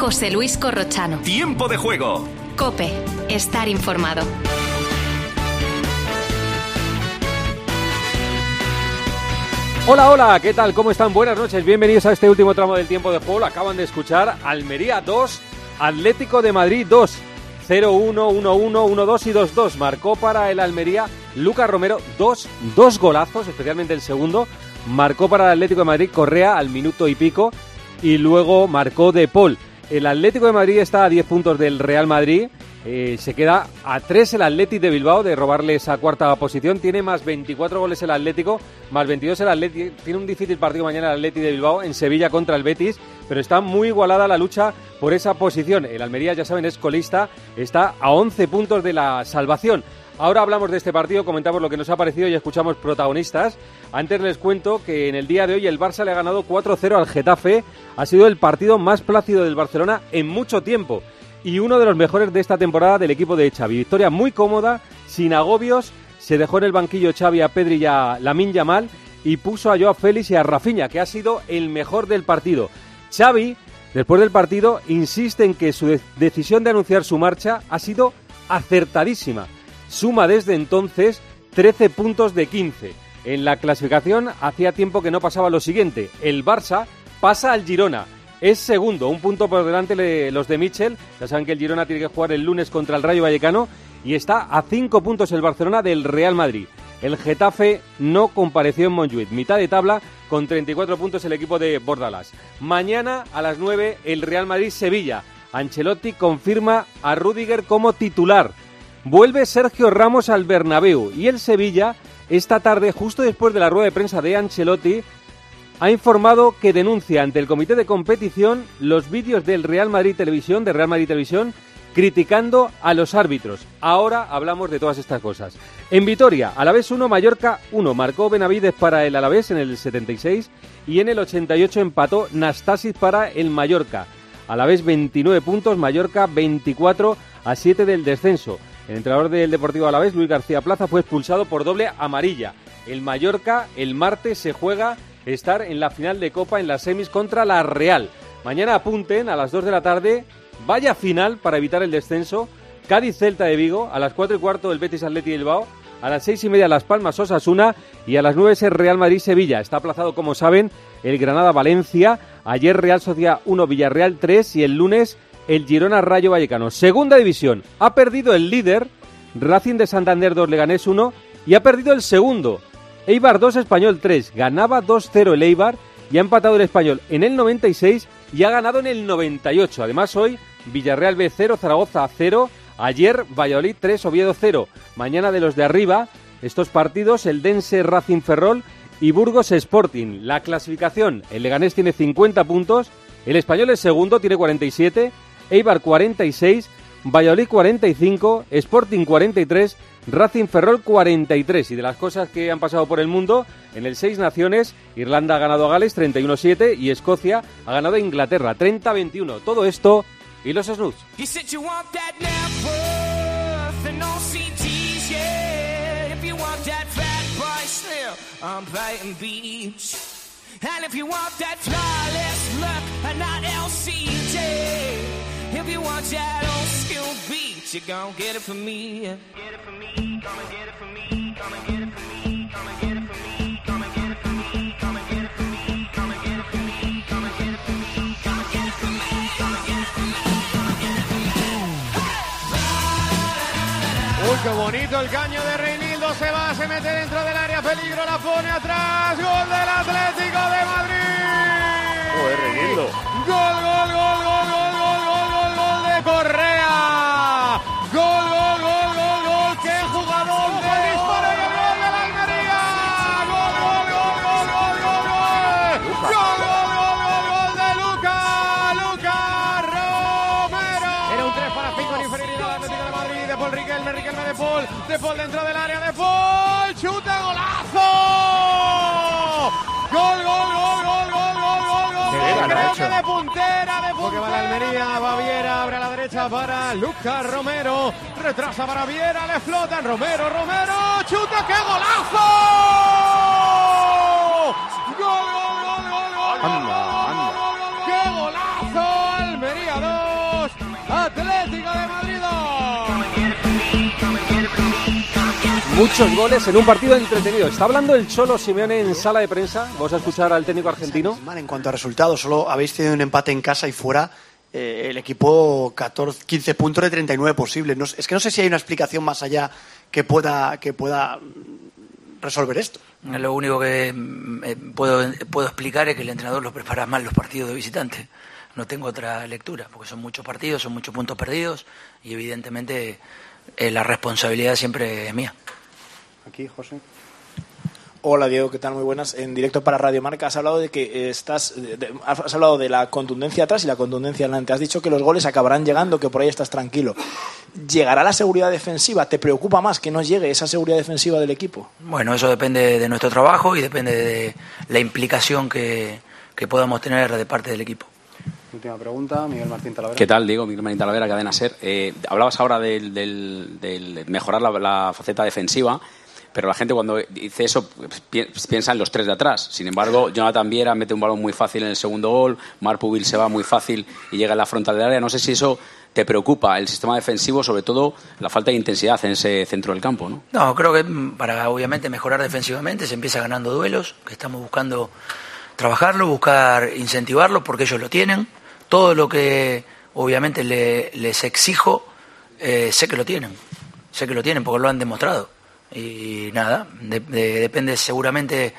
José Luis Corrochano. Tiempo de juego. Cope. Estar informado. Hola, hola, ¿qué tal? ¿Cómo están? Buenas noches, bienvenidos a este último tramo del tiempo de juego. Lo acaban de escuchar Almería 2, Atlético de Madrid 2. 0-1, 1-1, 1-2 y 2-2. Marcó para el Almería Lucas Romero dos, dos golazos, especialmente el segundo. Marcó para el Atlético de Madrid Correa al minuto y pico y luego marcó De Paul. El Atlético de Madrid está a 10 puntos del Real Madrid. Eh, se queda a 3 el Atlético de Bilbao de robarle esa cuarta posición. Tiene más 24 goles el Atlético, más 22 el Atlético. Tiene un difícil partido mañana el Atlético de Bilbao en Sevilla contra el Betis, pero está muy igualada la lucha por esa posición. El Almería, ya saben, es colista, está a 11 puntos de la salvación. Ahora hablamos de este partido, comentamos lo que nos ha parecido y escuchamos protagonistas. Antes les cuento que en el día de hoy el Barça le ha ganado 4-0 al Getafe. Ha sido el partido más plácido del Barcelona en mucho tiempo y uno de los mejores de esta temporada del equipo de Xavi. Victoria muy cómoda, sin agobios. Se dejó en el banquillo Xavi a Pedri y a Lamin Yamal y puso a Joao Félix y a Rafinha, que ha sido el mejor del partido. Xavi, después del partido, insiste en que su de- decisión de anunciar su marcha ha sido acertadísima. Suma desde entonces 13 puntos de 15. En la clasificación hacía tiempo que no pasaba lo siguiente. El Barça pasa al Girona. Es segundo, un punto por delante de los de Michel. Ya saben que el Girona tiene que jugar el lunes contra el Rayo Vallecano. Y está a cinco puntos el Barcelona del Real Madrid. El Getafe no compareció en Montjuic. Mitad de tabla con 34 puntos el equipo de Bordalas. Mañana a las 9 el Real Madrid-Sevilla. Ancelotti confirma a Rudiger como titular. Vuelve Sergio Ramos al Bernabéu y el Sevilla esta tarde, justo después de la rueda de prensa de Ancelotti, ha informado que denuncia ante el comité de competición los vídeos del Real Madrid Televisión, de Real Madrid Televisión, criticando a los árbitros. Ahora hablamos de todas estas cosas. En Vitoria, Alavés 1, Mallorca 1. Marcó Benavides para el Alavés en el 76 y en el 88 empató Nastasis para el Mallorca. Alavés 29 puntos, Mallorca 24 a 7 del descenso. El entrenador del Deportivo Alavés, Luis García Plaza, fue expulsado por doble amarilla. El Mallorca el martes se juega estar en la final de Copa en las semis contra la Real. Mañana apunten a las 2 de la tarde, vaya final para evitar el descenso. Cádiz Celta de Vigo, a las 4 y cuarto el Betis Atleti Bilbao, a las 6 y media Las Palmas Osasuna y a las 9 es el Real Madrid Sevilla. Está aplazado, como saben, el Granada Valencia, ayer Real Sociedad 1 Villarreal 3 y el lunes el Girona Rayo Vallecano. Segunda división, ha perdido el líder, Racing de Santander 2 Leganés 1 y ha perdido el segundo, Eibar 2 Español 3. Ganaba 2-0 el Eibar y ha empatado el Español en el 96 y ha ganado en el 98. Además hoy Villarreal B 0, Zaragoza 0, ayer Valladolid 3, Oviedo 0. Mañana de los de arriba, estos partidos, el Dense Racing Ferrol y Burgos Sporting. La clasificación, el Leganés tiene 50 puntos, el Español es segundo, tiene 47, Eibar 46, Valladolid 45, Sporting 43, Racing Ferrol 43. Y de las cosas que han pasado por el mundo, en el Seis Naciones, Irlanda ha ganado a Gales 31-7 y Escocia ha ganado a Inglaterra 30-21. Todo esto y los snoots. And. If you want that flawless look and not LCJ, if you want that old school beat, you gon' get it from me. Get it from me, come and get it from me, come and get it from me, come and get it from me, come and get it from me, come and get it from me, come and get it from me, come and get it from me, come and get it from me, come and get it from me, come and get it from me. Uy, qué bonito el caño de Reinildo. Se va, se mete dentro del área. Peligro, la pone atrás. Gol del Atlético Gol, gol, gol, gol, gol, gol, gol, gol, gol de Correa. Gol, gol, gol, gol, gol. ¡Qué jugador! De disparo y el gol de la Almería! ¡Gol, gol, gol, gol, gol, gol, gol! ¡Gol, gol, gol, gol, gol de Luca! ¡Luca Romero! Era un 3 para 5 en inferioridad Atlético de Madrid. De Paul Riquelme, Riquelme de Paul. De Paul dentro de la puntera, de Porque va la Almería, va Viera, abre a la derecha para Lucas Romero. Retrasa para Viera, le flotan. Romero, Romero. Chuta, qué golazo. Muchos goles en un partido entretenido. Está hablando el Cholo Simeone en sala de prensa. Vamos a escuchar al técnico argentino. Mal en cuanto a resultados, solo habéis tenido un empate en casa y fuera. eh, el equipo 14, 15 puntos de 39 posibles. No es que no sé si hay una explicación más allá que pueda, que pueda resolver esto. Lo único que mm, eh, puedo, puedo explicar es que el entrenador los prepara mal los partidos de visitante. No tengo otra lectura, porque son muchos partidos, son muchos puntos perdidos y evidentemente eh, la responsabilidad siempre es mía. Aquí, José. Hola Diego, ¿qué tal? Muy buenas. En directo para Radio Marca has hablado de que eh, estás, de- de- has hablado de la contundencia atrás y la contundencia adelante. Has dicho que los goles acabarán llegando, que por ahí estás tranquilo. ¿Llegará la seguridad defensiva? ¿Te preocupa más que no llegue esa seguridad defensiva del equipo? Bueno, eso depende de nuestro trabajo y depende de la implicación que, que podamos tener de parte del equipo. Última pregunta, Miguel Martín Talavera. ¿Qué tal, Diego? Miguel Marín Talavera, Cadena Ser. Eh, hablabas ahora del, del- del mejorar la, la faceta defensiva, pero la gente cuando dice eso pues, pi- piensa en los tres de atrás. Sin embargo, Jonathan Viera mete un balón muy fácil en el segundo gol, Marc Pubil se va muy fácil y llega en la frontal del área. No sé si eso te preocupa, el sistema defensivo, sobre todo la falta de intensidad en ese centro del campo, ¿no? No, creo que mm, para obviamente mejorar defensivamente se empieza ganando duelos, que estamos buscando trabajarlo, buscar incentivarlo porque ellos lo tienen. Todo lo que obviamente le- les exijo, eh, sé que lo tienen, sé que lo tienen porque lo han demostrado. Y nada, de- de- depende seguramente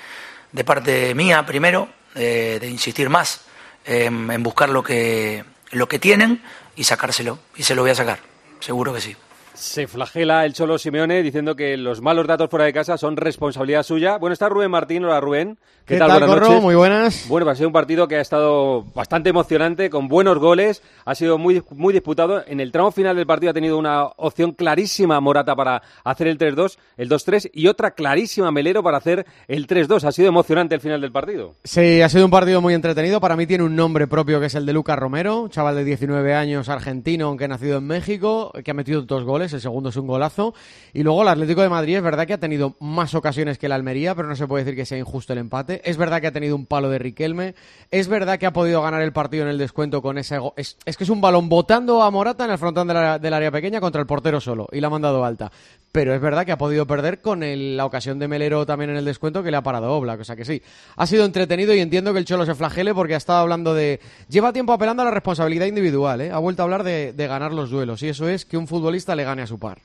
de parte mía primero, eh, de insistir más en, en buscar lo que, lo que tienen y sacárselo. Y se lo voy a sacar, seguro que sí. Se flagela el Cholo Simeone diciendo que los malos datos fuera de casa son responsabilidad suya. Bueno, está Rubén Martín. Hola, Rubén. ¿Qué tal, Buenas Corro? noches. Muy buenas. Bueno, pues ha sido un partido que ha estado bastante emocionante, con buenos goles. Ha sido muy, muy disputado. En el tramo final del partido ha tenido una opción clarísima Morata para hacer el 3-2, el 2-3 y otra clarísima Melero para hacer el 3-2. Ha sido emocionante el final del partido. Sí, ha sido un partido muy entretenido. Para mí tiene un nombre propio que es el de Lucas Romero, chaval de 19 años, argentino, aunque nacido en México, que ha metido dos goles. El segundo es un golazo. Y luego el Atlético de Madrid es verdad que ha tenido más ocasiones que el Almería, pero no se puede decir que sea injusto el empate. Es verdad que ha tenido un palo de Riquelme. Es verdad que ha podido ganar el partido en el descuento con ese. Es, es que es un balón botando a Morata en el frontón del área, pequeña contra el portero solo y la ha mandado alta. Pero es verdad que ha podido perder con la ocasión de Melero también en el descuento que le ha parado Oblak. O sea que sí, ha sido entretenido y entiendo que el Cholo se flagele porque ha estado hablando de. Lleva tiempo apelando a la responsabilidad individual, ¿eh? Ha vuelto a hablar de, de ganar los duelos y eso es que un futbolista le gane a su par.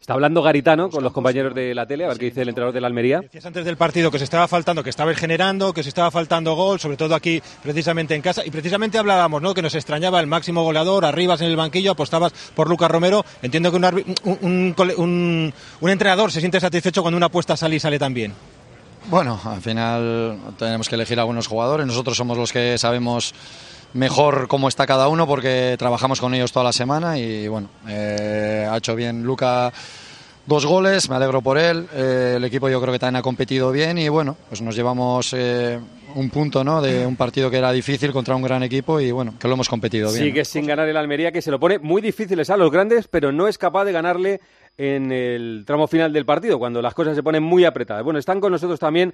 Está hablando Garitano con los compañeros de la tele, a ver qué dice el entrenador de la Almería. Decías antes del partido que se estaba faltando, que estaba generando, que se estaba faltando gol, sobre todo aquí precisamente en casa. Y precisamente hablábamos, ¿no? Que nos extrañaba el máximo goleador, arribas en el banquillo, apostabas por Lucas Romero. Entiendo que un, entrenador se siente satisfecho cuando una apuesta sale y sale tan bien. Bueno, al final tenemos que elegir algunos jugadores. Nosotros somos los que sabemos mejor cómo está cada uno porque trabajamos con ellos toda la semana y bueno, eh, ha hecho bien Luca dos goles, me alegro por él. Eh, el equipo yo creo que también ha competido bien y bueno, pues nos llevamos eh, un punto ¿no? de un partido que era difícil contra un gran equipo y bueno, que lo hemos competido bien. Sigue sin ganar el Almería, que se lo pone muy difíciles a los grandes, pero no es capaz de ganarle en el tramo final del partido, cuando las cosas se ponen muy apretadas. Bueno, están con nosotros también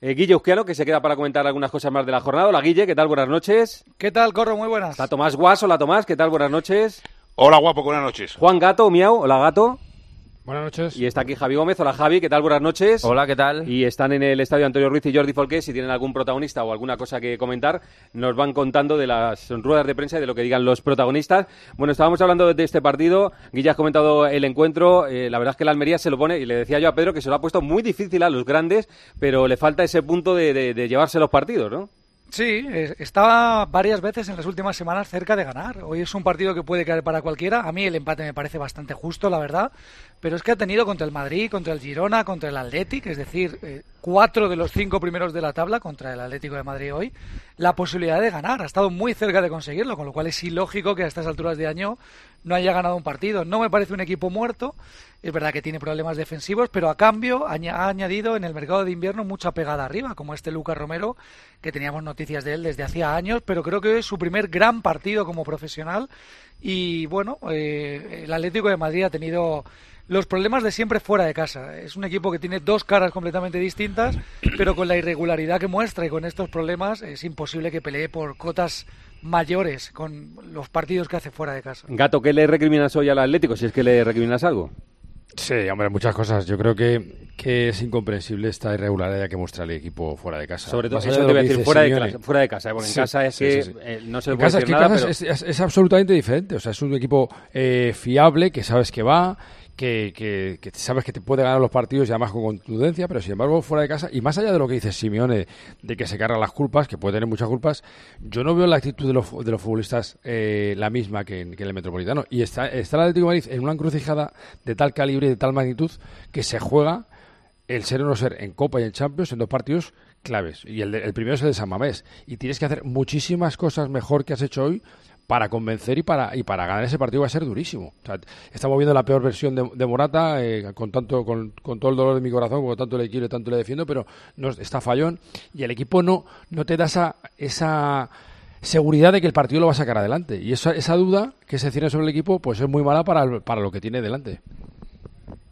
eh, Guille Euskiano, que se queda para comentar algunas cosas más de la jornada. Hola, Guille, ¿qué tal? Buenas noches. ¿Qué tal, Corro? Muy buenas. Está Tomás Guas, hola Tomás, ¿qué tal? Buenas noches. Hola, guapo, buenas noches. Juan Gato, Miau, hola Gato. Buenas noches. Y está aquí Javi Gómez, hola Javi, ¿qué tal? Buenas noches. Hola, ¿qué tal? Y están en el estadio Antonio Ruiz y Jordi Folqué. Si tienen algún protagonista o alguna cosa que comentar, nos van contando de las ruedas de prensa y de lo que digan los protagonistas. Bueno, estábamos hablando de este partido. Guilla has comentado el encuentro. Eh, la verdad es que la Almería se lo pone, y le decía yo a Pedro que se lo ha puesto muy difícil a los grandes, pero le falta ese punto de, de- de llevarse los partidos, ¿no? Sí, eh, estaba varias veces en las últimas semanas cerca de ganar. Hoy es un partido que puede caer para cualquiera. A mí el empate me parece bastante justo, la verdad. Pero es que ha tenido contra el Madrid, contra el Girona, contra el Athletic, es decir, eh, cuatro de los cinco primeros de la tabla contra el Atlético de Madrid hoy, la posibilidad de ganar. Ha estado muy cerca de conseguirlo, con lo cual es ilógico que a estas alturas de año no haya ganado un partido. No me parece un equipo muerto, es verdad que tiene problemas defensivos, pero a cambio ha añadido en el mercado de invierno mucha pegada arriba, como este Lucas Romero, que teníamos noticias de él desde hacía años, pero creo que es su primer gran partido como profesional. Y bueno, eh, el Atlético de Madrid ha tenido los problemas de siempre fuera de casa. Es un equipo que tiene dos caras completamente distintas, pero con la irregularidad que muestra y con estos problemas es imposible que pelee por cotas mayores con los partidos que hace fuera de casa. Gato, ¿qué le recriminas hoy al Atlético? Si es que le recriminas algo. Sí, hombre, muchas cosas. Yo creo que, que es incomprensible esta irregularidad que muestra el equipo fuera de casa. Sobre todo, eso te voy a decir, dice fuera de casa- fuera de casa, ¿eh? Porque en casa es que, eh, no se En puede casa, decir es que nada, casa pero- es, es- es absolutamente diferente. O sea, es un equipo eh, fiable, que sabes que va, que, que- que sabes que te puede ganar los partidos y además con contundencia, pero sin embargo fuera de casa, y más allá de lo que dice Simeone, de que se cargan las culpas, que puede tener muchas culpas, yo no veo la actitud de los, de los futbolistas eh, la misma que en, que en el Metropolitano. Y está, está el Atlético de Madrid en una encrucijada de tal calibre y de tal magnitud que se juega el ser o no ser en Copa y en Champions en dos partidos claves. Y el, el primero es el de San Mamés. Y tienes que hacer muchísimas cosas mejor que has hecho hoy para convencer y para y para ganar ese partido va a ser durísimo. O sea, estamos viendo la peor versión de, Morata, eh, con tanto con, con todo el dolor de mi corazón, porque tanto le quiero y tanto le defiendo, pero no, está fallón y el equipo no, no te da esa, esa seguridad de que el partido lo va a sacar adelante. Y esa, esa duda que se cierne sobre el equipo pues es muy mala para, para lo que tiene delante.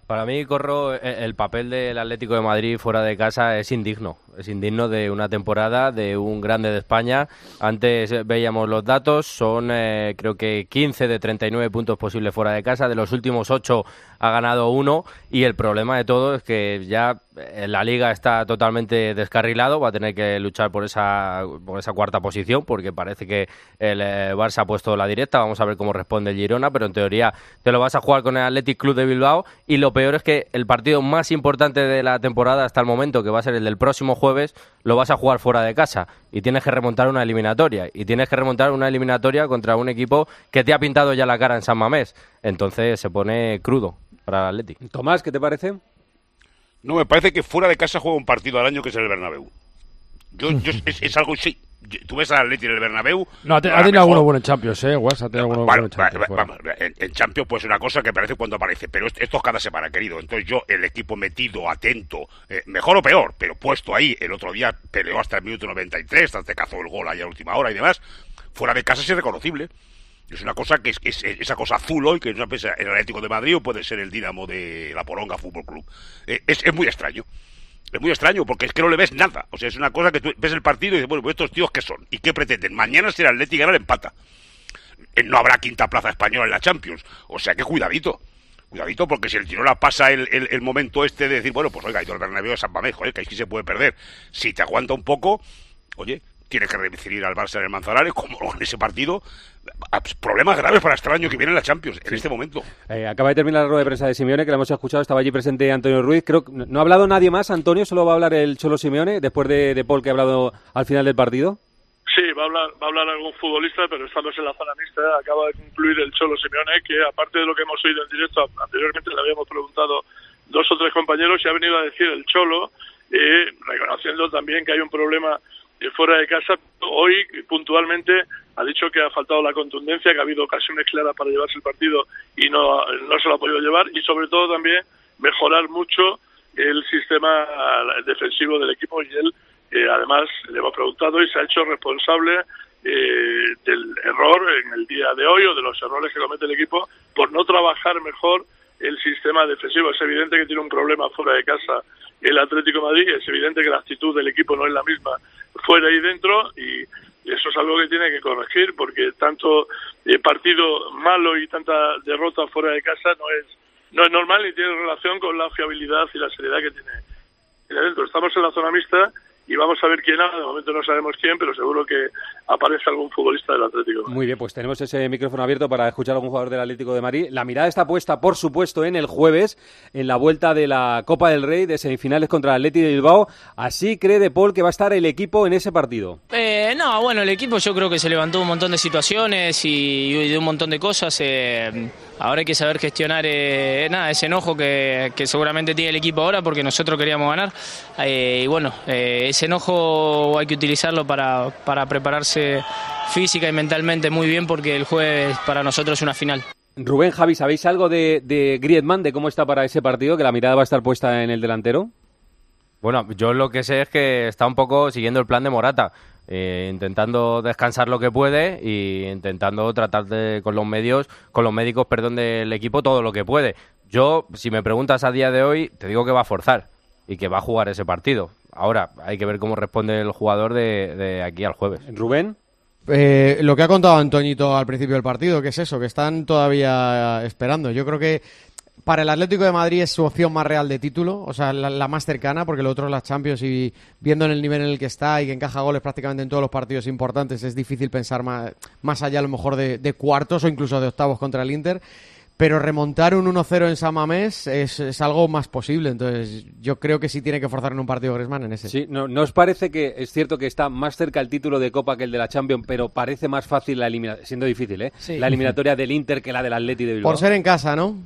Para mí, Corro, eh, el papel del Atlético de Madrid fuera de casa es indigno. Es indigno de una temporada de un grande de España. Antes veíamos los datos, son eh, creo que 15 de 39 puntos posibles fuera de casa. De los últimos 8 ha ganado uno y el problema de todo es que ya eh, la liga está totalmente descarrilado. Va a tener que luchar por esa, por esa cuarta posición porque parece que el eh, Barça ha puesto la directa. Vamos a ver cómo responde el Girona, pero en teoría te lo vas a jugar con el Athletic Club de Bilbao y lo peor es que el partido más importante de la temporada hasta el momento, que va a ser el del próximo jueves, lo vas a jugar fuera de casa y tienes que remontar una eliminatoria y tienes que remontar una eliminatoria contra un equipo que te ha pintado ya la cara en San Mamés. Entonces se pone crudo para el Athletic. Tomás, ¿qué te parece? No, me parece que fuera de casa juega un partido al año que es el Bernabéu. Yo, yo- es, es algo, sí. Tú ves al Atleti en el Bernabéu... No, ha, te- ha tenido algunos buenos en Champions, ¿eh? Guas, ha tenido algunos Bueno, buenos en Champions. va- vamos, Champions pues una cosa que parece cuando aparece, pero est- esto es cada semana, querido. Entonces yo, el equipo metido, atento, eh, mejor o peor, pero puesto ahí, el otro día peleó hasta el minuto 93, hasta que cazó el gol ahí a última hora y demás, fuera de casa es irreconocible. Es una cosa que es, es- esa cosa azul hoy, que es una pesa el Atlético de Madrid o puede ser el Dinamo de la Poronga Fútbol Club. Eh, es, es muy extraño. Es muy extraño porque es que no le ves nada. O sea, es una cosa que tú ves el partido y dices, bueno, pues estos tíos qué son y qué pretenden. Mañana si el Atlético gana, le empata. Eh, No habrá quinta plaza española en la Champions. O sea que cuidadito. Cuidadito porque si el Girona pasa el, el- momento este de decir, bueno, pues oiga, ido el Bernabéu a San Mamés, joder, que aquí se puede perder. Si te aguanta un poco, oye, tiene que recibir al Barça en el Manzanares, como en ese partido. Problemas graves para este año que viene en la Champions, en este momento. Eh, acaba de terminar la rueda de prensa de Simeone, que la hemos escuchado, estaba allí presente Antonio Ruiz. Creo que no ha hablado nadie más, Antonio, solo va a hablar el Cholo Simeone, después de, de Paul que ha hablado al final del partido. Sí, va a hablar, va a hablar algún futbolista, pero estamos en la zona mixta. Acaba de concluir el Cholo Simeone, que aparte de lo que hemos oído en directo, anteriormente le habíamos preguntado dos o tres compañeros y ha venido a decir el Cholo, eh, reconociendo también que hay un problema fuera de casa. Hoy, puntualmente, ha dicho que ha faltado la contundencia, que ha habido ocasiones claras para llevarse el partido y no, no se lo ha podido llevar, y sobre todo también mejorar mucho el sistema defensivo del equipo y él eh, además le hemos preguntado y se ha hecho responsable eh, del error en el día de hoy o de los errores que comete el equipo por no trabajar mejor el sistema defensivo. Es evidente que tiene un problema fuera de casa el Atlético Madrid, es evidente que la actitud del equipo no es la misma fuera y dentro y eso es algo que tiene que corregir porque tanto eh, partido malo y tanta derrota fuera de casa no es no es normal ni tiene relación con la fiabilidad y la seriedad que tiene tiene dentro. Estamos en la zona mixta y vamos a ver quién habla. De momento no sabemos quién, pero seguro que aparece algún futbolista del Atlético. Muy bien, pues tenemos ese micrófono abierto para escuchar a algún jugador del Atlético de Madrid. La mirada está puesta, por supuesto, en el jueves, en la vuelta de la Copa del Rey de semifinales contra el Atlético de Bilbao. Así cree De Paul que va a estar el equipo en ese partido. Eh, no, bueno, el equipo yo creo que se levantó un montón de situaciones y, y de un montón de cosas. eh, ahora hay que saber gestionar eh, nada, ese enojo que, que seguramente tiene el equipo ahora porque nosotros queríamos ganar. Eh, y bueno, eh, ese enojo hay que utilizarlo para, para prepararse física y mentalmente muy bien porque el jueves para nosotros es una final. Rubén, Javi, ¿sabéis algo de, de Griezmann, de cómo está para ese partido? Que la mirada va a estar puesta en el delantero. Bueno, yo lo que sé es que está un poco siguiendo el plan de Morata, eh, intentando descansar lo que puede y intentando tratar de, con los medios, con los médicos, perdón, del equipo todo lo que puede. Yo, si me preguntas a día de hoy, te digo que va a forzar y que va a jugar ese partido. Ahora, hay que ver cómo responde el jugador de, de aquí al jueves. Rubén. Eh, lo que ha contado Antoñito al principio del partido, que es eso, que están todavía esperando. Yo creo que para el Atlético de Madrid es su opción más real de título, o sea, la, la más cercana, porque lo otro es la Champions y viendo en el nivel en el que está y que encaja goles prácticamente en todos los partidos importantes, es difícil pensar más, más allá a lo mejor de, de cuartos o incluso de octavos contra el Inter. Pero remontar un 1-0 en San Mamés es, es algo más posible. Entonces, yo creo que sí tiene que forzar en un partido Griezmann en ese. Sí, ¿no, ¿no os parece que es cierto que está más cerca el título de Copa que el de la Champions, pero parece más fácil la eliminatoria, siendo difícil, ¿eh? Sí. La eliminatoria del Inter que la del Atleti de Bilbao. Por ser en casa, ¿no?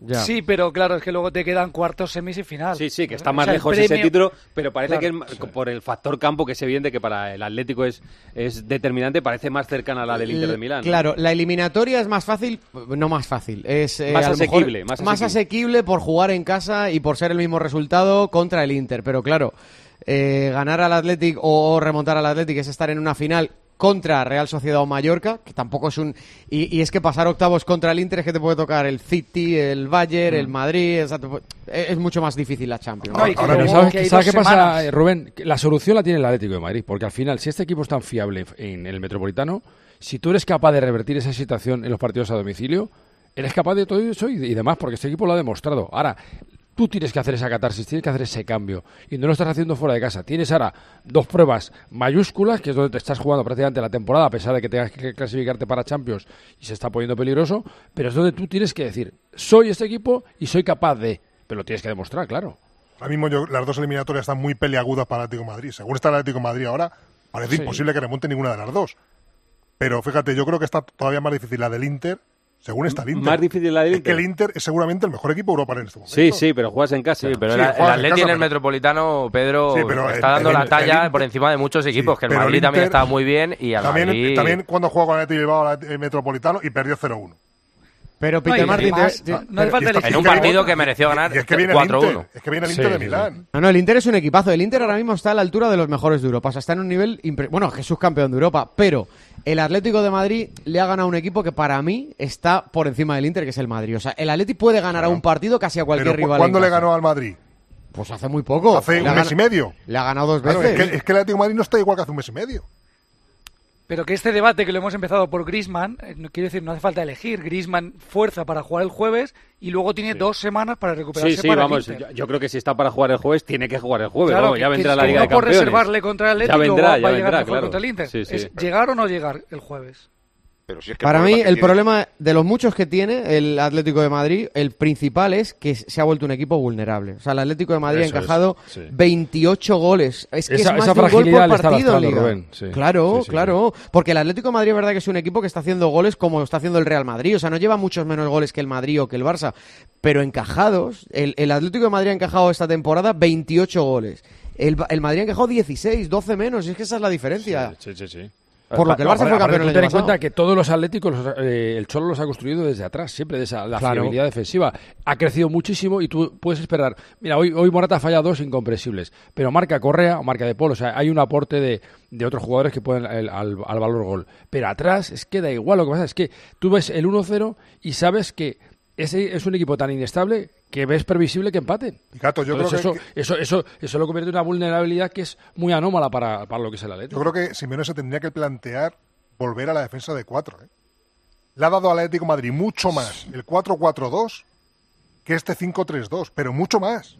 Sí. Ya. Sí, pero claro, es que luego te quedan cuartos, semis y final. Sí, sí, que está O más sea, lejos ese título, pero parece Claro. que por el factor campo, que es evidente que para el Atlético es, es determinante, parece más cercana a la del Inter de Milán. ¿no? Claro, la eliminatoria es más fácil, no más fácil, es eh, Más asequible, más asequible. asequible por jugar en casa y por ser el mismo resultado contra el Inter. Pero claro, eh, ganar al Athletic o remontar al Athletic es estar en una final contra Real Sociedad o Mallorca, que tampoco es un... Y, y es que pasar octavos contra el Inter es que te puede tocar el City, el Bayern, Mm. el Madrid, o sea, te puede- es es mucho más difícil la Champions. Pero ¿sabes, ¿sabes qué pasa, eh, Rubén? La solución la tiene el Atlético de Madrid, porque al final, si este equipo es tan fiable en el Metropolitano, si tú eres capaz de revertir esa situación en los partidos a domicilio, eres capaz de todo eso y, y demás, porque este equipo lo ha demostrado. Ahora, tú tienes que hacer esa catarsis, tienes que hacer ese cambio, y no lo estás haciendo fuera de casa. Tienes ahora dos pruebas mayúsculas, que es donde te estás jugando prácticamente la temporada, a pesar de que tengas que clasificarte para Champions y se está poniendo peligroso, pero es donde tú tienes que decir, soy este equipo y soy capaz de... Pero lo tienes que demostrar, claro. Ahora mismo yo- las dos eliminatorias están muy peleagudas para el Atlético de Madrid. Según está el Atlético de Madrid ahora, parece Sí. imposible que remonte ninguna de las dos. Pero fíjate, yo creo que está todavía más difícil la del Inter, según está el Inter. Más difícil la del Es que Inter. el Inter es seguramente el mejor equipo europeo en este momento. Sí, sí, pero juegas en casa. Sí, pero Sí, el, el Atleti en el Metropolitano, Pedro, Sí, pero está el- dando el- la talla Inter- por encima de muchos equipos, que el Madrid también Inter- está muy bien y al También, Madrid... también cuando jugó con el Atlético Bilbao al Metropolitano y perdió 0-1. Pero No, Peter te- no- te- no hace falta y está- En un partido que mereció ganar y es que viene el 4-1. Inter, es que viene el Inter Sí, de sí, Milán. No, no, el Inter es un equipazo. El Inter ahora mismo está a la altura de los mejores de Europa. O sea, está en un nivel. impre- Bueno, Jesús campeón de Europa. Pero el Atlético de Madrid le ha ganado a un equipo que para mí está por encima del Inter, que es el Madrid. O sea, el Atlético puede ganar a un partido casi a cualquier Pero, ¿cu- rival. ¿Cuándo le ganó al Madrid? Pues hace muy poco. Hace Le un mes y medio. Le ha ganado dos Claro, veces. es, que, es que el Atlético de Madrid no está igual que hace un mes y medio. Pero que este debate que lo hemos empezado por Griezmann, eh, no quiero decir, no hace falta elegir. Griezmann fuerza para jugar el jueves y luego tiene dos semanas para recuperarse Sí, sí, para vamos. Yo, yo creo que si está para jugar el jueves, tiene que jugar el jueves. Claro, vamos, ya vendrá que la Liga no por reservarle contra el Atlético ya vendrá, va, ya va a llegar vendrá, mejor claro. contra el Inter. Sí, sí. Es llegar o no llegar el jueves. Pero si es que Para mí, problema que el tiene- problema de los muchos que tiene el Atlético de Madrid, el principal es que se ha vuelto un equipo vulnerable. O sea, el Atlético de Madrid Eso ha es, encajado sí. 28 goles. Es que Esa- es más esa de un gol por partido Liga. Rubén, sí. Claro, Sí, sí, claro. Porque el Atlético de Madrid es verdad que es un equipo que está haciendo goles como está haciendo el Real Madrid. O sea, no lleva muchos menos goles que el Madrid o que el Barça. Pero encajados, el, el Atlético de Madrid ha encajado esta temporada 28 goles. El, el Madrid ha encajado 16, 12 menos. Y es que esa es la diferencia. Sí, sí, sí. Por lo que el Barça fue campeón el ten en cuenta que todos los atléticos, los, eh, el Cholo los ha construido desde atrás, siempre de esa la Claro. fiabilidad defensiva. Ha crecido muchísimo y tú puedes esperar. Mira, hoy, hoy Morata ha fallado dos incomprensibles, pero marca Correa o marca De Paul. O sea, hay un aporte de, de otros jugadores que pueden el- al, al valor gol. Pero atrás es que da igual. Lo que pasa es que tú ves el 1-0 y sabes que ese es un equipo tan inestable que ves previsible que empaten. Y Gato, yo Entonces creo eso, que, eso, eso, eso lo convierte en una vulnerabilidad que es muy anómala para, para lo que es el Atlético. yo creo que Simeone se tendría que plantear volver a la defensa de cuatro. ¿eh? Le ha dado al Atlético de Madrid mucho más el 4-4-2 que este 5-3-2, pero mucho más.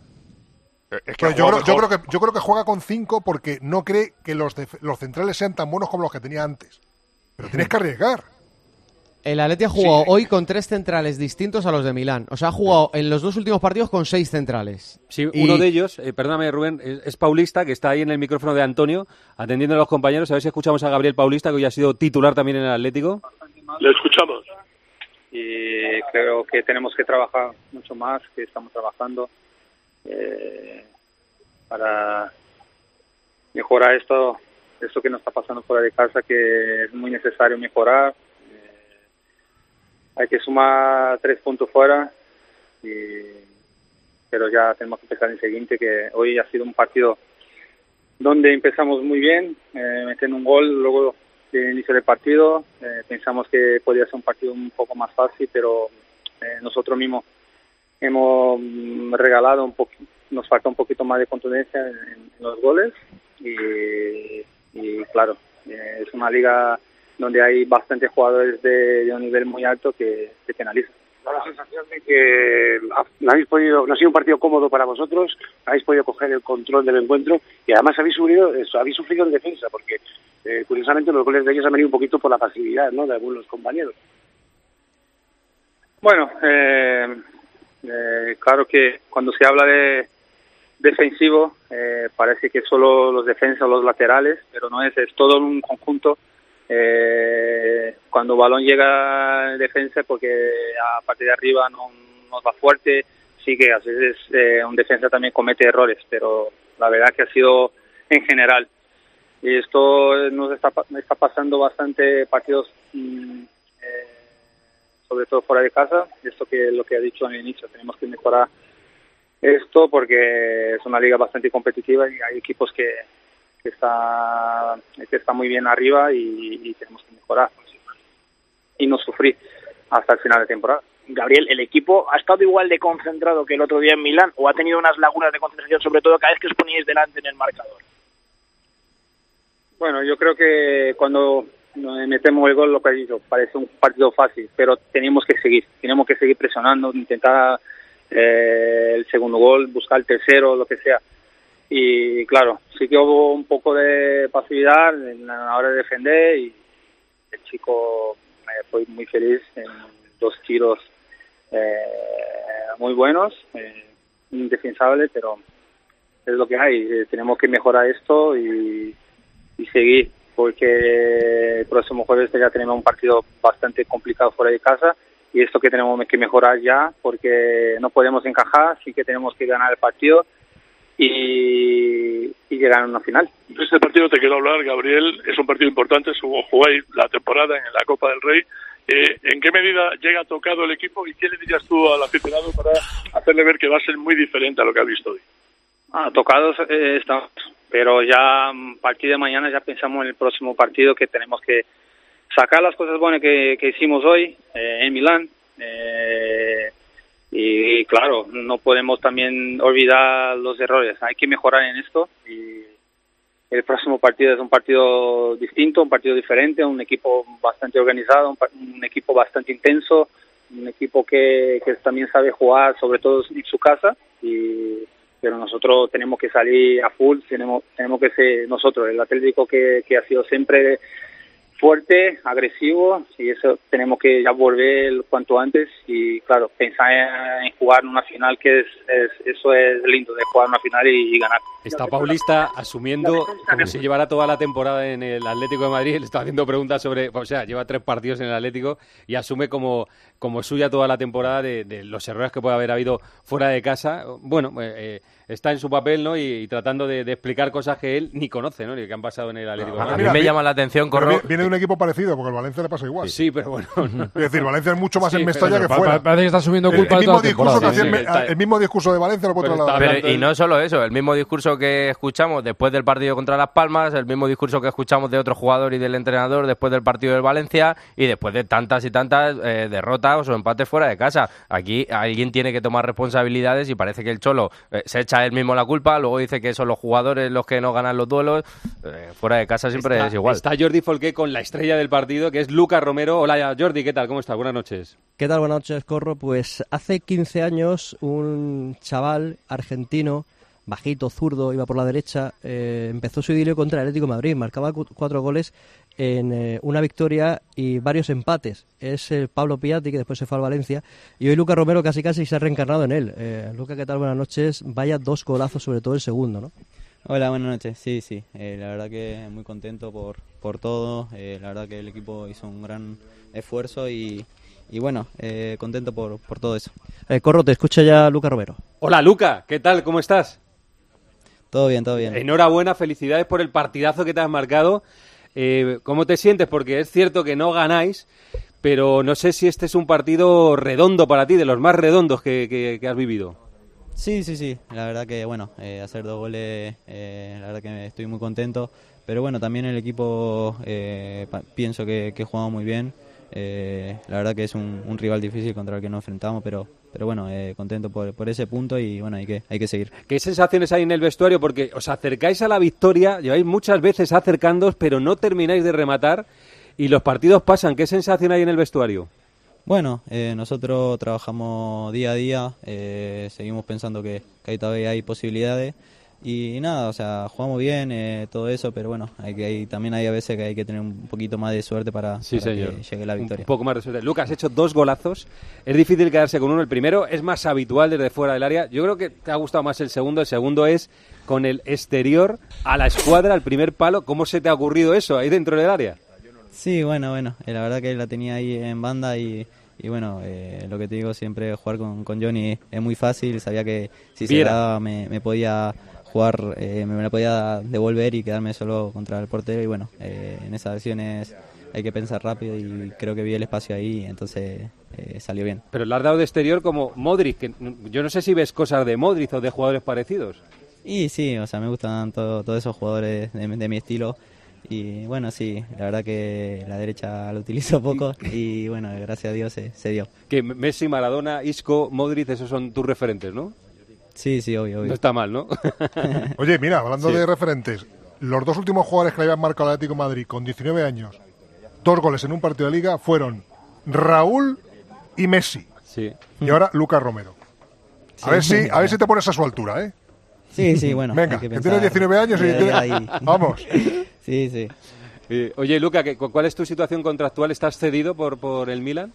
Eh, Es que Pero yo, creo, yo, mejor. creo que, yo creo que juega con 5 porque no cree que los, def- los centrales sean tan buenos como los que tenía antes. Pero tienes que arriesgar. El Atleti ha jugado hoy con tres centrales distintos a los de Milán. O sea, ha jugado en los dos últimos partidos con seis centrales. Sí, Y- uno de ellos, eh, perdóname Rubén, es, es Paulista, que está ahí en el micrófono de Antonio, atendiendo a los compañeros. A ver si escuchamos a Gabriel Paulista, que hoy ha sido titular también en el Atlético. Le escuchamos. y creo que tenemos que trabajar mucho más, que estamos trabajando eh, para mejorar esto, esto que nos está pasando fuera de casa, que es muy necesario mejorar. Hay que sumar tres puntos fuera, y, pero ya tenemos que empezar el siguiente, que hoy ha sido un partido donde empezamos muy bien, eh, metiendo un gol luego de inicio del partido. Eh, pensamos que podía ser un partido un poco más fácil, pero eh, nosotros mismos hemos mm, regalado un poco, nos falta un poquito más de contundencia en, los goles y, y claro, eh, es una liga donde hay bastantes jugadores de, de un nivel muy alto que, que penalizan. Da la sensación de que no habéis podido, no ha sido un partido cómodo para vosotros, habéis podido coger el control del encuentro y además habéis sufrido, habéis sufrido en defensa, porque eh, curiosamente los goles de ellos han venido un poquito por la pasividad ¿no? de algunos compañeros. Bueno, eh, eh, claro que cuando se habla de defensivo eh, parece que solo los defensas los laterales, pero no es, es todo un conjunto. Eh, cuando el balón llega en defensa, porque a partir de arriba no nos va fuerte, sí que a veces eh, un defensa también comete errores, pero la verdad que ha sido en general. Y esto nos está, está pasando bastante partidos mm, eh, sobre todo fuera de casa. Esto que lo que ha dicho al inicio, tenemos que mejorar esto porque es una liga bastante competitiva y hay equipos que, que está que está muy bien arriba y, y tenemos que mejorar y no sufrir hasta el final de temporada. Gabriel, ¿el equipo ha estado igual de concentrado que el otro día en Milán o ha tenido unas lagunas de concentración, sobre todo cada vez que os poníais delante en el marcador? Bueno, yo creo que cuando metemos el gol, lo que ha dicho, parece un partido fácil, pero tenemos que seguir, tenemos que seguir presionando, intentar eh, el segundo gol, buscar el tercero, lo que sea. Y claro, sí que hubo un poco de pasividad en la hora de defender y el chico eh, fue muy feliz en dos tiros eh, muy buenos, eh, indefensables, pero es lo que hay. Eh, tenemos que mejorar esto y, y seguir, porque el próximo jueves ya tenemos un partido bastante complicado fuera de casa y esto que tenemos que mejorar ya, porque no podemos encajar, sí que tenemos que ganar el partido y, y llegar a una final. De este partido te quiero hablar, Gabriel. Es un partido importante, jugáis la temporada en la Copa del Rey. Eh, ¿En qué medida llega tocado el equipo y qué le dirías tú al aficionado para hacerle ver que va a ser muy diferente a lo que ha visto hoy? Ah, tocados eh, estamos, pero ya a partir de mañana ya pensamos en el próximo partido que tenemos que sacar las cosas buenas que, que hicimos hoy eh, en Milán. Y, claro, no podemos también olvidar los errores. Hay que mejorar en esto y el próximo partido es un partido distinto, un partido diferente, un equipo bastante organizado, un, un equipo bastante intenso, un equipo que, que también sabe jugar, sobre todo en su casa. Y, pero nosotros tenemos que salir a full, tenemos, tenemos que ser nosotros, el Atlético que, que ha sido siempre fuerte, agresivo, y eso tenemos que ya volver cuanto antes y claro, pensar en, en jugar una final que es, es- eso es lindo, de jugar una final y, y ganar. Está Paulista asumiendo como si llevara toda la temporada en el Atlético de Madrid. Le está haciendo preguntas sobre. O sea, lleva tres partidos en el Atlético y asume como, como suya toda la temporada de, de los errores que puede haber habido fuera de casa. Bueno, eh, eh, está en su papel, ¿no? Y, y tratando de, de explicar cosas que él ni conoce, ¿no? Ni que han pasado en el Atlético de A mí Madrid. me llama la atención, Corro. Viene un equipo parecido, porque al Valencia le pasa igual. Sí, pero bueno. Es decir, Valencia es mucho más Sí, en Mestalla pero que fuera. pa- parece que está asumiendo El- culpa el toda mismo discurso que hacía Sí, el, sí, está- el mismo discurso de Valencia lo. Pero- y no solo eso, el mismo discurso que escuchamos después del partido contra Las Palmas, el mismo discurso que escuchamos de otro jugador y del entrenador después del partido del Valencia y después de tantas y tantas eh, derrotas o empates fuera de casa. Aquí alguien tiene que tomar responsabilidades y parece que el Cholo eh, se echa él mismo la culpa, luego dice que son los jugadores los que no ganan los duelos. Eh, fuera de casa siempre Está, es igual. está Jordi Folqué con la estrella del partido, que es Lucas Romero. Hola, Jordi, ¿qué tal? ¿Cómo estás? Buenas noches. ¿Qué tal? Buenas noches, Corro. Pues hace 15 años un chaval argentino, bajito, zurdo, iba por la derecha, eh, empezó su idilio contra el Atlético Madrid, marcaba cu- cuatro goles en eh, una victoria y varios empates. Es el Pablo Piatti, que después se fue al Valencia, y hoy Lucas Romero casi casi se ha reencarnado en él. Eh, Lucas, ¿qué tal? Buenas noches. Vaya dos golazos, sobre todo el segundo, ¿no? Hola, buenas noches. Sí, sí, eh, la verdad que muy contento por, por todo. eh, la verdad que el equipo hizo un gran esfuerzo y, y bueno, eh, contento por, por todo eso. Eh, Corro, te escucha ya Lucas Romero. Hola, Luca, ¿qué tal? ¿Cómo estás? Todo bien, todo bien. Enhorabuena, felicidades por el partidazo que te has marcado. Eh, ¿Cómo te sientes? Porque es cierto que no ganáis, pero no sé si este es un partido redondo para ti, de los más redondos que, que- que has vivido. Sí, sí, sí. La verdad que, bueno, eh, hacer dos goles, eh, la verdad que estoy muy contento. Pero bueno, también el equipo eh, pienso que, que jugamos muy bien. Eh, la verdad que es un, rival difícil contra el que nos enfrentamos, pero, pero bueno, contento por, ese punto y bueno, hay que, hay que seguir. ¿Qué sensaciones hay en el vestuario? Porque os acercáis a la victoria, lleváis muchas veces acercándoos, pero no termináis de rematar y los partidos pasan. ¿Qué sensación hay en el vestuario? Bueno, eh, nosotros trabajamos día a día, eh, seguimos pensando que, que ahí todavía hay posibilidades y nada, o sea, jugamos bien, eh, todo eso, pero bueno, hay que, hay, también hay a veces que hay que tener un poquito más de suerte para, Sí, para señor. que llegue la victoria. Un poco más de suerte. Lucas, has hecho dos golazos. Es difícil quedarse con uno. El primero es más habitual desde fuera del área. Yo creo que te ha gustado más el segundo. El segundo es con el exterior a la escuadra, al primer palo. ¿Cómo se te ha ocurrido eso ahí dentro del área? Sí, bueno, bueno, la verdad que la tenía ahí en banda y, y bueno, eh, lo que te digo siempre, jugar con, con Johnny es muy fácil, sabía que si se Viera. daba me, me podía jugar, eh, me la podía devolver y quedarme solo contra el portero y bueno, eh, en esas acciones hay que pensar rápido y creo que vi el espacio ahí, entonces eh, salió bien. Pero le has dado de exterior como Modric. Que yo no sé si ves cosas de Modric o de jugadores parecidos. Y sí, o sea, me gustan todo- todos esos jugadores de, de mi estilo. Y bueno, sí, la verdad que la derecha lo utilizo poco y bueno, gracias a Dios se, se dio. Que Messi, Maradona, Isco, Modric, esos son tus referentes, ¿no? Sí, sí, obvio, obvio. No está mal, ¿no? Oye, mira, hablando Sí. de referentes, los dos últimos jugadores que le habían marcado al Atlético de Madrid con 19 años, dos goles en un partido de liga, fueron Raúl y Messi. Sí. Y ahora Lucas Romero. A Sí. ver si, a ver si te pones a su altura, ¿eh? Sí, sí, bueno. Venga, que, pensar tienes 19 años y tienes- ahí. Vamos. Sí, sí. Eh, oye, Luca, ¿qué- cu- ¿cuál es tu situación contractual? ¿Estás cedido por, por el Milan?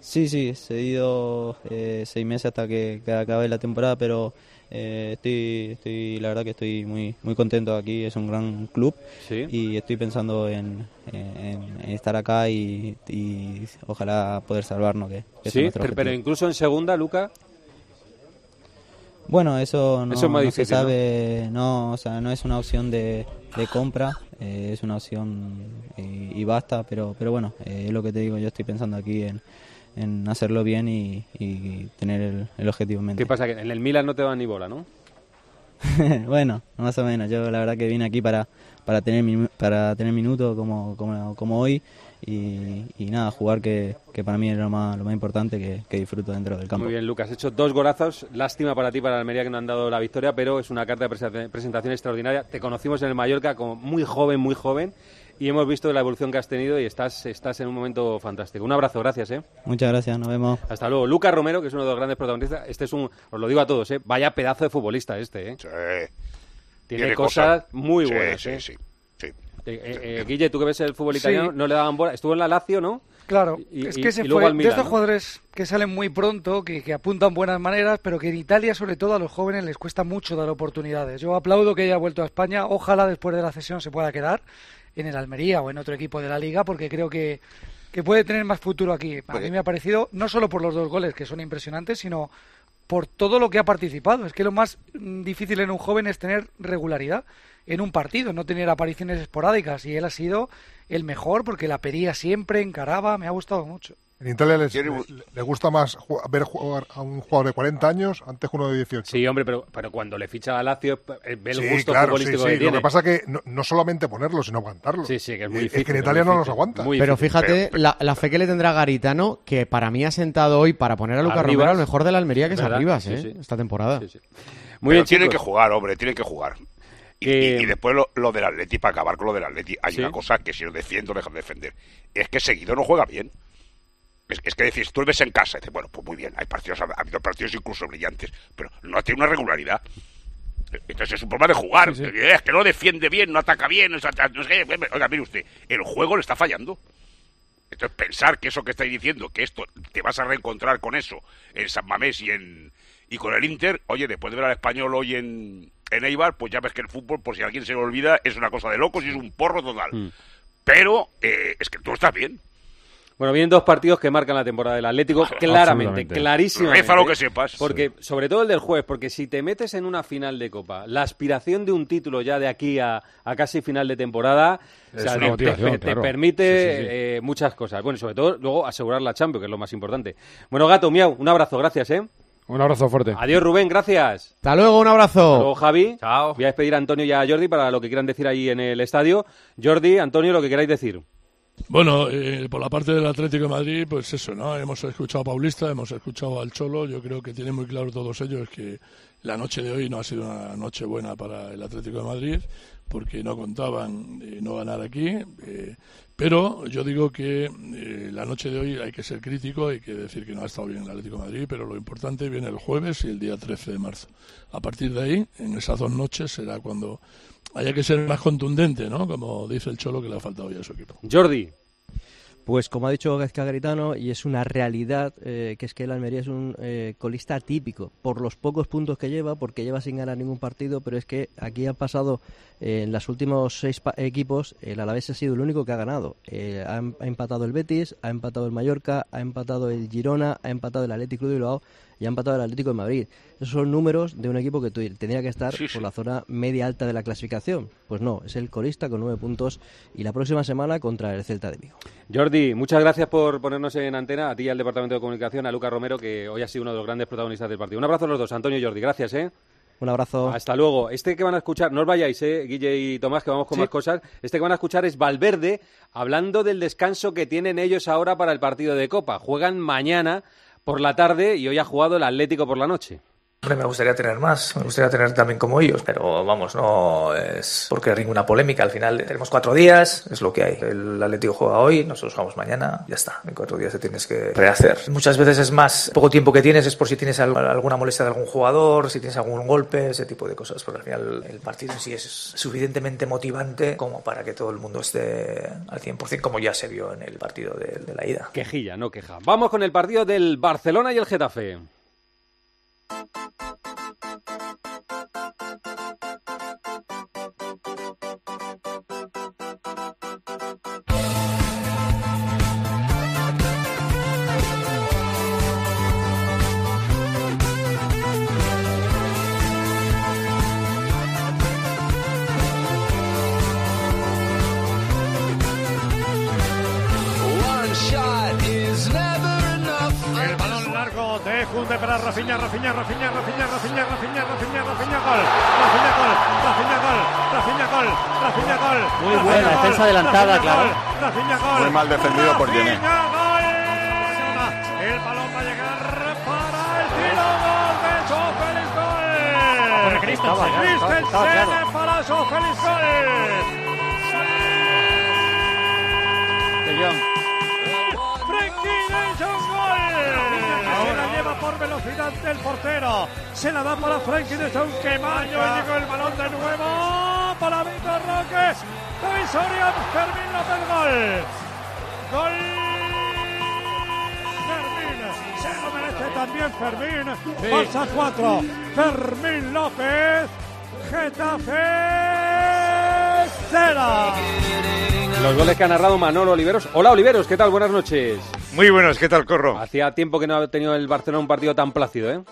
Sí, sí, he cedido eh, seis meses hasta que, que acabe la temporada, pero eh, estoy, estoy, la verdad que estoy muy, muy contento aquí, es un gran club Sí. y estoy pensando en, en- en estar acá y, y ojalá poder salvarnos, que, que Sí, pero, incluso en segunda, Luca. Bueno, eso no, Eso es más no se sabe, ¿no? o sea, no es una opción de, de compra, eh, es una opción y, y basta, pero, pero bueno, eh, es lo que te digo, yo estoy pensando aquí en, en hacerlo bien y, y tener el, el objetivo en mente. ¿Qué pasa? Que en el Milan no te dan ni bola, ¿no? bueno, más o menos, yo la verdad que vine aquí para, para tener para tener minutos como, como, como hoy y, y nada, jugar que, que para mí es lo más, lo más importante que, que disfruto dentro del campo. Muy bien, Lucas. Has hecho dos golazos. Lástima para ti, para Almería, que no han dado la victoria, pero es una carta de presentación extraordinaria. Te conocimos en el Mallorca como muy joven, muy joven, y hemos visto la evolución que has tenido y estás, estás en un momento fantástico. Un abrazo, gracias, ¿eh? Muchas gracias, nos vemos. Hasta luego. Lucas Romero, que es uno de los grandes protagonistas. Este es un, os lo digo a todos, ¿eh? Vaya pedazo de futbolista este, ¿eh? Tiene, Tiene cosas, cosas. muy Sí, buenas, sí, ¿eh? sí, sí. Eh, eh, eh, Guille, tú que ves el fútbol Sí. italiano, no le daban bola. Estuvo en la Lazio, ¿no? Claro, Y- es que se y luego fue de estos ¿no? jugadores que salen muy pronto, que, que apuntan buenas maneras, pero que en Italia, sobre todo a los jóvenes, les cuesta mucho dar oportunidades. Yo aplaudo que haya vuelto a España. Ojalá después de la cesión se pueda quedar en el Almería o en otro equipo de la liga, porque creo que, que puede tener más futuro aquí. A mí me ha parecido, no solo por los dos goles, que son impresionantes, sino por todo lo que ha participado. Es que lo más mm, difícil en un joven es tener regularidad en un partido, no tener apariciones esporádicas. Y él ha sido el mejor porque la pedía siempre, encaraba, me ha gustado mucho. En Italia les- le, le gusta más ver jugar a un jugador de 40 años antes que uno de 18. Sí, hombre, pero, pero cuando le ficha a Lazio, eh, ve el Sí, gusto claro, sí, futbolístico sí. que Lo tiene. que pasa que no, no solamente ponerlo, sino aguantarlo. Sí, sí, que es muy Eh, difícil. que en es Italia muy no los difícil, aguanta. muy Pero difícil. fíjate la, la fe que le tendrá Garitano, que para mí ha sentado hoy para poner a Lucas. Romero al mejor de la Almería, que es ¿Verdad? Arribas, Sí, ¿eh? sí. esta temporada. Muy Pero bien, tienen que jugar, hombre, tienen que jugar. Y, y- y después lo, lo del Atleti, para acabar con lo del Atleti, hay Sí. una cosa que si lo defiendo, dejan de defender. Es que seguido no juega bien. Es, es que decís, tú ves en casa, y dices, bueno, pues muy bien, hay partidos, ha habido partidos incluso brillantes, pero no tiene una regularidad. Entonces es un problema de jugar. Es que no defiende bien, no ataca bien. no. Oiga, mire usted, el juego le está fallando. Entonces pensar que eso que estáis diciendo, que esto te vas a reencontrar con eso en San Mamés y en y con el Inter, oye, después de ver al español hoy en, en Eibar, pues ya ves que el fútbol, por si a alguien se le olvida, es una cosa de locos y es un porro total. Pero eh, es que tú estás bien. Bueno, vienen dos partidos que marcan la temporada del Atlético, claramente, absolutamente. clarísimamente. Reza lo que sepas. Porque, sobre todo el del jueves, porque si te metes en una final de Copa, la aspiración de un título ya de aquí a, a casi final de temporada, o sea, te- permite Sí, sí, sí. eh, muchas cosas. Bueno, y sobre todo, luego asegurar la Champions, que es lo más importante. Bueno, Gato, miau, un abrazo, gracias, ¿eh? Un abrazo fuerte. Adiós, Rubén, gracias. Hasta luego, un abrazo. Hasta luego, Javi. Chao. Voy a despedir a Antonio y a Jordi para lo que quieran decir ahí en el estadio. Jordi, Antonio, lo que queráis decir. Bueno, eh, por la parte del Atlético de Madrid, pues eso, ¿no? Hemos escuchado a Paulista, hemos escuchado al Cholo. Yo creo que tienen muy claro todos ellos que la noche de hoy no ha sido una noche buena para el Atlético de Madrid, porque no contaban eh, no ganar aquí. eh, pero yo digo que eh, la noche de hoy hay que ser crítico, hay que decir que no ha estado bien el Atlético de Madrid, pero lo importante viene el jueves y el día 13 de marzo. A partir de ahí, en esas dos noches, será cuando haya que ser más contundente, ¿no? Como dice el Cholo que le ha faltado ya a su equipo. Jordi. Pues como ha dicho Gazca Garitano, y es una realidad, eh, que es que el Almería es un eh, colista atípico, por los pocos puntos que lleva, porque lleva sin ganar ningún partido, pero es que aquí han pasado, eh, en los últimos seis pa- equipos, el Alavés ha sido el único que ha ganado. Eh, ha, em- ha empatado el Betis, ha empatado el Mallorca, ha empatado el Girona, ha empatado el Atlético de Bilbao y ha empatado el Atlético de Madrid. Esos son números de un equipo que tendría que estar por la zona media alta de la clasificación. Pues no, es el colista con nueve puntos y la próxima semana contra el Celta de Vigo. Jordi, muchas gracias por ponernos en antena, a ti y al Departamento de Comunicación, a Luca Romero, que hoy ha sido uno de los grandes protagonistas del partido. Un abrazo a los dos, Antonio y Jordi, gracias, ¿eh? Un abrazo. Hasta luego. Este que van a escuchar, no os vayáis, ¿eh? Guille y Tomás, que vamos con Sí. más cosas. Este que van a escuchar es Valverde, hablando del descanso que tienen ellos ahora para el partido de Copa. Juegan mañana por la tarde y hoy ha jugado el Atlético por la noche. Me gustaría tener más, me gustaría tener también como ellos, pero vamos, no es porque hay ninguna polémica. Al final tenemos cuatro días, es lo que hay. El Atlético juega hoy, nosotros jugamos mañana, ya está. En cuatro días te tienes que rehacer. Muchas veces es más, poco tiempo que tienes es por si tienes al- alguna molestia de algún jugador, si tienes algún golpe, ese tipo de cosas, porque al final el partido en sí es suficientemente motivante como para que todo el mundo esté al 100%, como ya se vio en el partido de la ida. Quejilla, no queja. Vamos con el partido del Barcelona y el Getafe. Rafinha, Rafinha, Rafinha, Rafinha, Rafinha, Rafinha, Rafinha, Rafinha, gol. Rafinha, gol. Rafinha, gol. Rafinha, gol. Rafinha, gol. Muy buena, defensa adelantada, claro. Rafinha, gol. Muy mal defendido por gol. El balón va a llegar para el tiro, gol de Félix, gol. Christensen, para Félix, gol. De Jong. Por velocidad del portero. Se la da para Frenkie de Jong. Que maño y llegó el balón de nuevo para Víctor Roque. David Soria, Fermín López, gol. Gol. Fermín. Se lo merece también Fermín. Sí. Barça 4. Fermín López. Getafe 0. Los goles que ha narrado Manolo Oliveros. Hola Oliveros, ¿qué tal? Buenas noches. Muy buenas, ¿qué tal, Corro? Hacía tiempo que no ha tenido el Barcelona un partido tan plácido, ¿eh?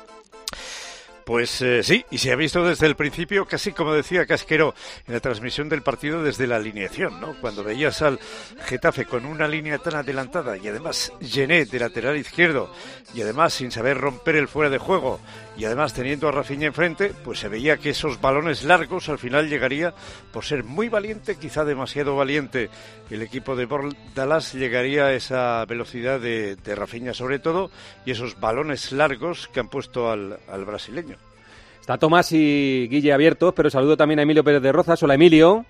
Pues eh, sí, y se ha visto desde el principio, casi como decía Casquero en la transmisión del partido, desde la alineación, ¿no? Cuando veías al Getafe con una línea tan adelantada y además Gené de lateral izquierdo y además sin saber romper el fuera de juego y además teniendo a Rafinha enfrente, pues se veía que esos balones largos al final llegaría por ser muy valiente, quizá demasiado valiente. El equipo de Bordalas llegaría a esa velocidad de, de Rafinha sobre todo y esos balones largos que han puesto al, al brasileño. Está Tomás y Guille abiertos, pero saludo también a Emilio Pérez de Rozas. Hola Emilio.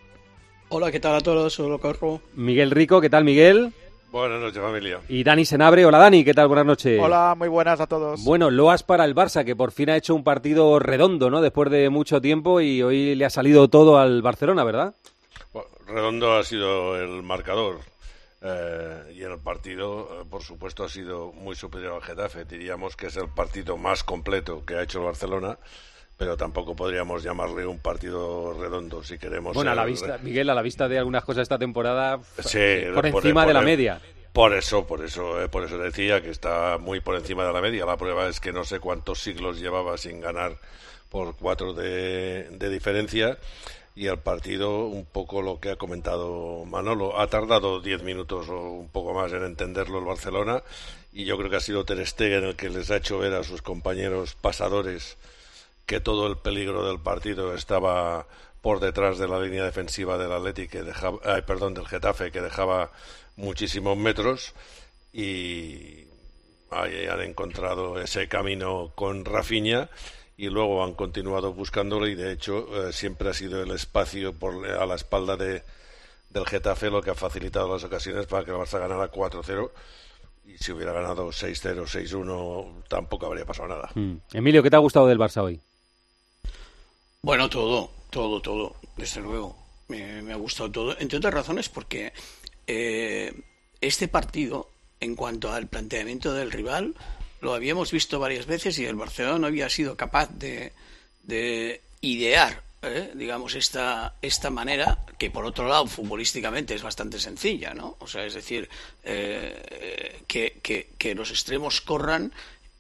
Hola, ¿qué tal a todos? Hola, Corro. Miguel Rico, ¿qué tal Miguel? Buenas noches, familia. Y Dani Senabre. Hola Dani, ¿qué tal? Buenas noches. Hola, muy buenas a todos. Bueno, loas para el Barça, que por fin ha hecho un partido redondo, ¿no? Después de mucho tiempo y hoy le ha salido todo al Barcelona, ¿verdad? Bueno, Redondo ha sido el marcador eh, y en el partido, eh, por supuesto, ha sido muy superior al Getafe. Diríamos que es el partido más completo que ha hecho el Barcelona, pero tampoco podríamos llamarle un partido redondo si queremos. Bueno, a la vista, Miguel, a la vista de algunas cosas esta temporada, Sí, por por- encima de la por- media. Por eso, por eso, eh, por eso decía que está muy por encima de la media. La prueba es que no sé cuántos siglos llevaba sin ganar por cuatro de, de diferencia y el partido, un poco lo que ha comentado Manolo, ha tardado diez minutos o un poco más en entenderlo el Barcelona y yo creo que ha sido Ter Stegen el que les ha hecho ver a sus compañeros pasadores que todo el peligro del partido estaba por detrás de la línea defensiva del Atleti que dejaba, ay, perdón, del Getafe que dejaba muchísimos metros y ahí han encontrado ese camino con Rafinha y luego han continuado buscándolo y de hecho eh, siempre ha sido el espacio por, a la espalda de, del Getafe lo que ha facilitado las ocasiones para que el Barça ganara 4-0 y si hubiera ganado 6-0, 6-1 tampoco habría pasado nada. Mm. Emilio, ¿qué te ha gustado del Barça hoy? Bueno, todo, todo, todo, desde luego. Me, ha gustado todo, entre otras razones porque eh, este partido, en cuanto al planteamiento del rival, lo habíamos visto varias veces y el Barcelona había sido capaz de, de idear, ¿eh? digamos, esta, esta manera, que por otro lado, futbolísticamente es bastante sencilla, ¿no? O sea, es decir, eh, que, que, que los extremos corran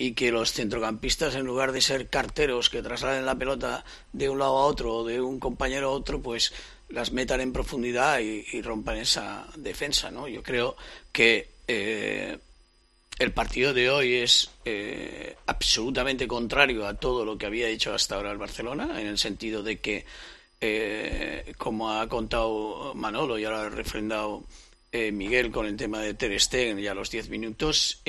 y que los centrocampistas, en lugar de ser carteros que trasladen la pelota de un lado a otro o de un compañero a otro, pues las metan en profundidad y, rompan esa defensa, ¿no? Yo creo que eh, el partido de hoy es eh, absolutamente contrario a todo lo que había hecho hasta ahora el Barcelona, en el sentido de que, eh, como ha contado Manolo y ahora ha refrendado Miguel con el tema de Ter Stegen ya los 10 minutos,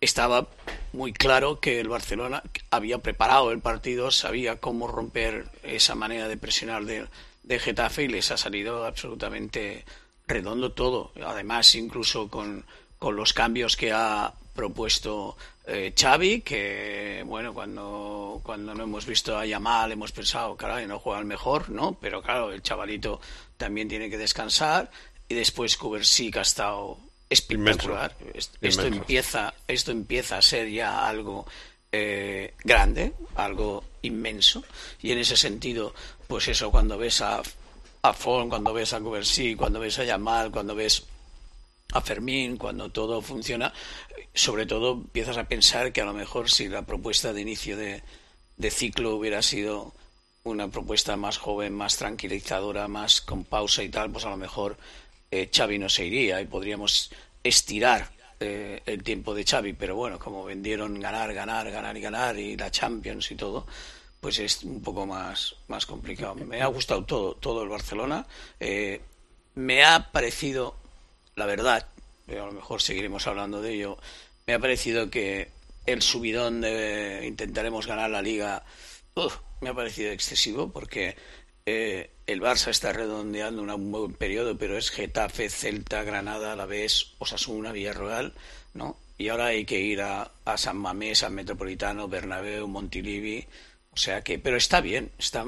estaba muy claro que el Barcelona había preparado el partido, sabía cómo romper esa manera de presionar de, de Getafe y les ha salido absolutamente redondo todo. Además, incluso con, con los cambios que ha propuesto eh, Xavi, que bueno, cuando, cuando no hemos visto a Yamal hemos pensado, caray, no juega el mejor, ¿no? Pero claro, el chavalito también tiene que descansar. Y después Kubersic ha estado espectacular. Esto Inmenso. empieza, esto empieza a ser ya algo eh, grande, algo inmenso. Y en ese sentido, pues eso, cuando ves a, a Fon, cuando ves a Kubersic, cuando ves a Yamal, cuando ves a Fermín, cuando todo funciona, sobre todo empiezas a pensar que a lo mejor si la propuesta de inicio de, de ciclo hubiera sido una propuesta más joven, más tranquilizadora, más con pausa y tal, pues a lo mejor eh, Xavi no se iría y podríamos estirar eh, el tiempo de Xavi, pero bueno, como vendieron ganar, ganar, ganar y ganar y la Champions y todo, pues es un poco más, más complicado. Me ha gustado todo, todo el Barcelona. Eh, me ha parecido, la verdad, pero a lo mejor seguiremos hablando de ello, me ha parecido que el subidón de intentaremos ganar la liga me ha parecido excesivo porque eh, el Barça está redondeando un buen periodo, pero es Getafe, Celta, Granada, a la vez Osasuna, Villarreal, ¿no? Y ahora hay que ir a, a San Mamés, San Metropolitano, Bernabéu, Montilivi, o sea que, pero está bien, está,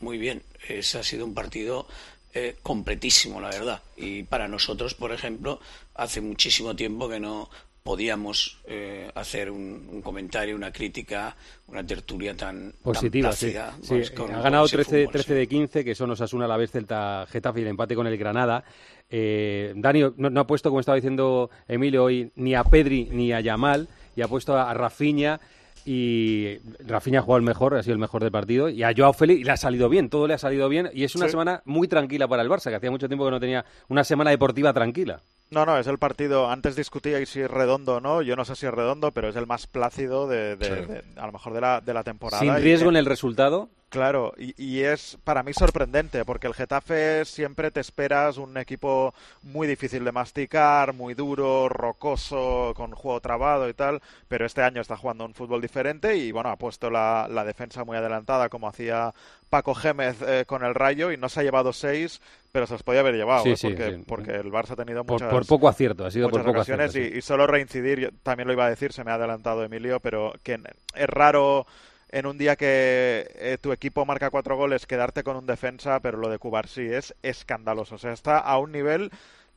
muy bien. Ese ha sido un partido eh, completísimo, la verdad. Y para nosotros, por ejemplo, hace muchísimo tiempo que no podíamos eh, hacer un, un comentario, una crítica, una tertulia tan, Positiva, tan sí. plácida. Sí, pues, eh, con- ha ganado ese 13, fútbol, 13 de 15, que son Osasuna, la vez Celta, Getafe y el empate con el Granada. Eh, Dani no, no ha puesto, como estaba diciendo Emilio hoy, ni a Pedri ni a Yamal, y ha puesto a, a Rafinha. Y Rafinha ha jugado el mejor, ha sido el mejor del partido. Y a Joao Félix y le ha salido bien, todo le ha salido bien. Y es una Sí. semana muy tranquila para el Barça, que hacía mucho tiempo que no tenía una semana deportiva tranquila. No, no, es el partido. Antes discutíais si es redondo o no. Yo no sé si es redondo, pero es el más plácido de, de- Sí. de- a lo mejor de la, de la temporada. Sin riesgo en el resultado. Claro, y, y es para mí sorprendente, porque el Getafe siempre te esperas un equipo muy difícil de masticar, muy duro, rocoso, con juego trabado y tal, pero este año está jugando un fútbol diferente y bueno, ha puesto la, la defensa muy adelantada como hacía Paco Gémez eh, con el Rayo y no se ha llevado seis, pero se los podía haber llevado, Sí, eh, porque, sí. porque el Barça ha tenido Por- muchas... por poco acierto, ha sido por poco ocasiones acierto, y, y solo reincidir, yo también lo iba a decir, se me ha adelantado Emilio, pero que es raro en un día que eh, tu equipo marca cuatro goles quedarte con un defensa, pero lo de Cubar sí es escandaloso. O sea, está a un nivel...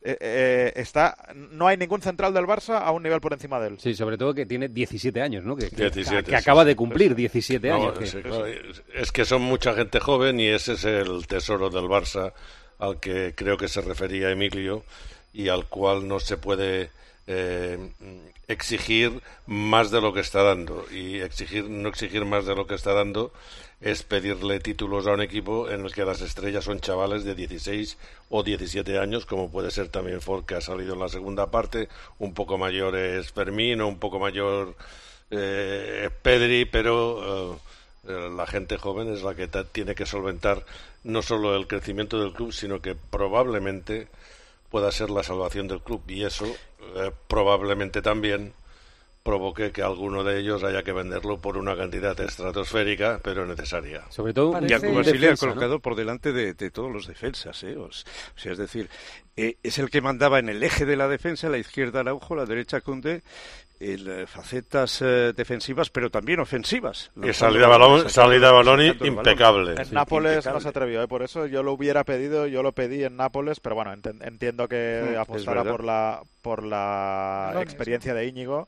eh, eh, está no hay ningún central del Barça a un nivel por encima de él. Sí, sobre todo que tiene 17 años, ¿no? Que, que- 17, que sí, acaba sí, de cumplir 17 No, años. que- sí, claro, es- es que son mucha gente joven y ese es el tesoro del Barça al que creo que se refería Emilio y al cual no se puede eh, exigir más de lo que está dando y exigir no exigir más de lo que está dando es pedirle títulos a un equipo en el que las estrellas son chavales de 16 o 17 años, como puede ser también Ford, que ha salido en la segunda parte. Un poco mayor es Fermín, o un poco mayor eh, es Pedri, pero eh, la gente joven es la que tiene que solventar no solo el crecimiento del club, sino que probablemente pueda ser la salvación del club. Y eso eh, probablemente también provoque que alguno de ellos haya que venderlo por una cantidad estratosférica, pero necesaria. Sobre todo Y Alco Basile ha colocado por delante de, de todos los defensas. ¿eh? O sea, es decir, eh, es el que mandaba en el eje de la defensa, la izquierda Araujo, la derecha Conde, en eh, facetas eh, defensivas, pero también ofensivas. Y salida de balón- salida de balón impecable. En Sí, Nápoles no impecable. se atrevió, ¿eh? por eso yo lo hubiera pedido, yo lo pedí en Nápoles, pero bueno, entiendo que Mm, es apostara por la por la Balones. experiencia de Íñigo,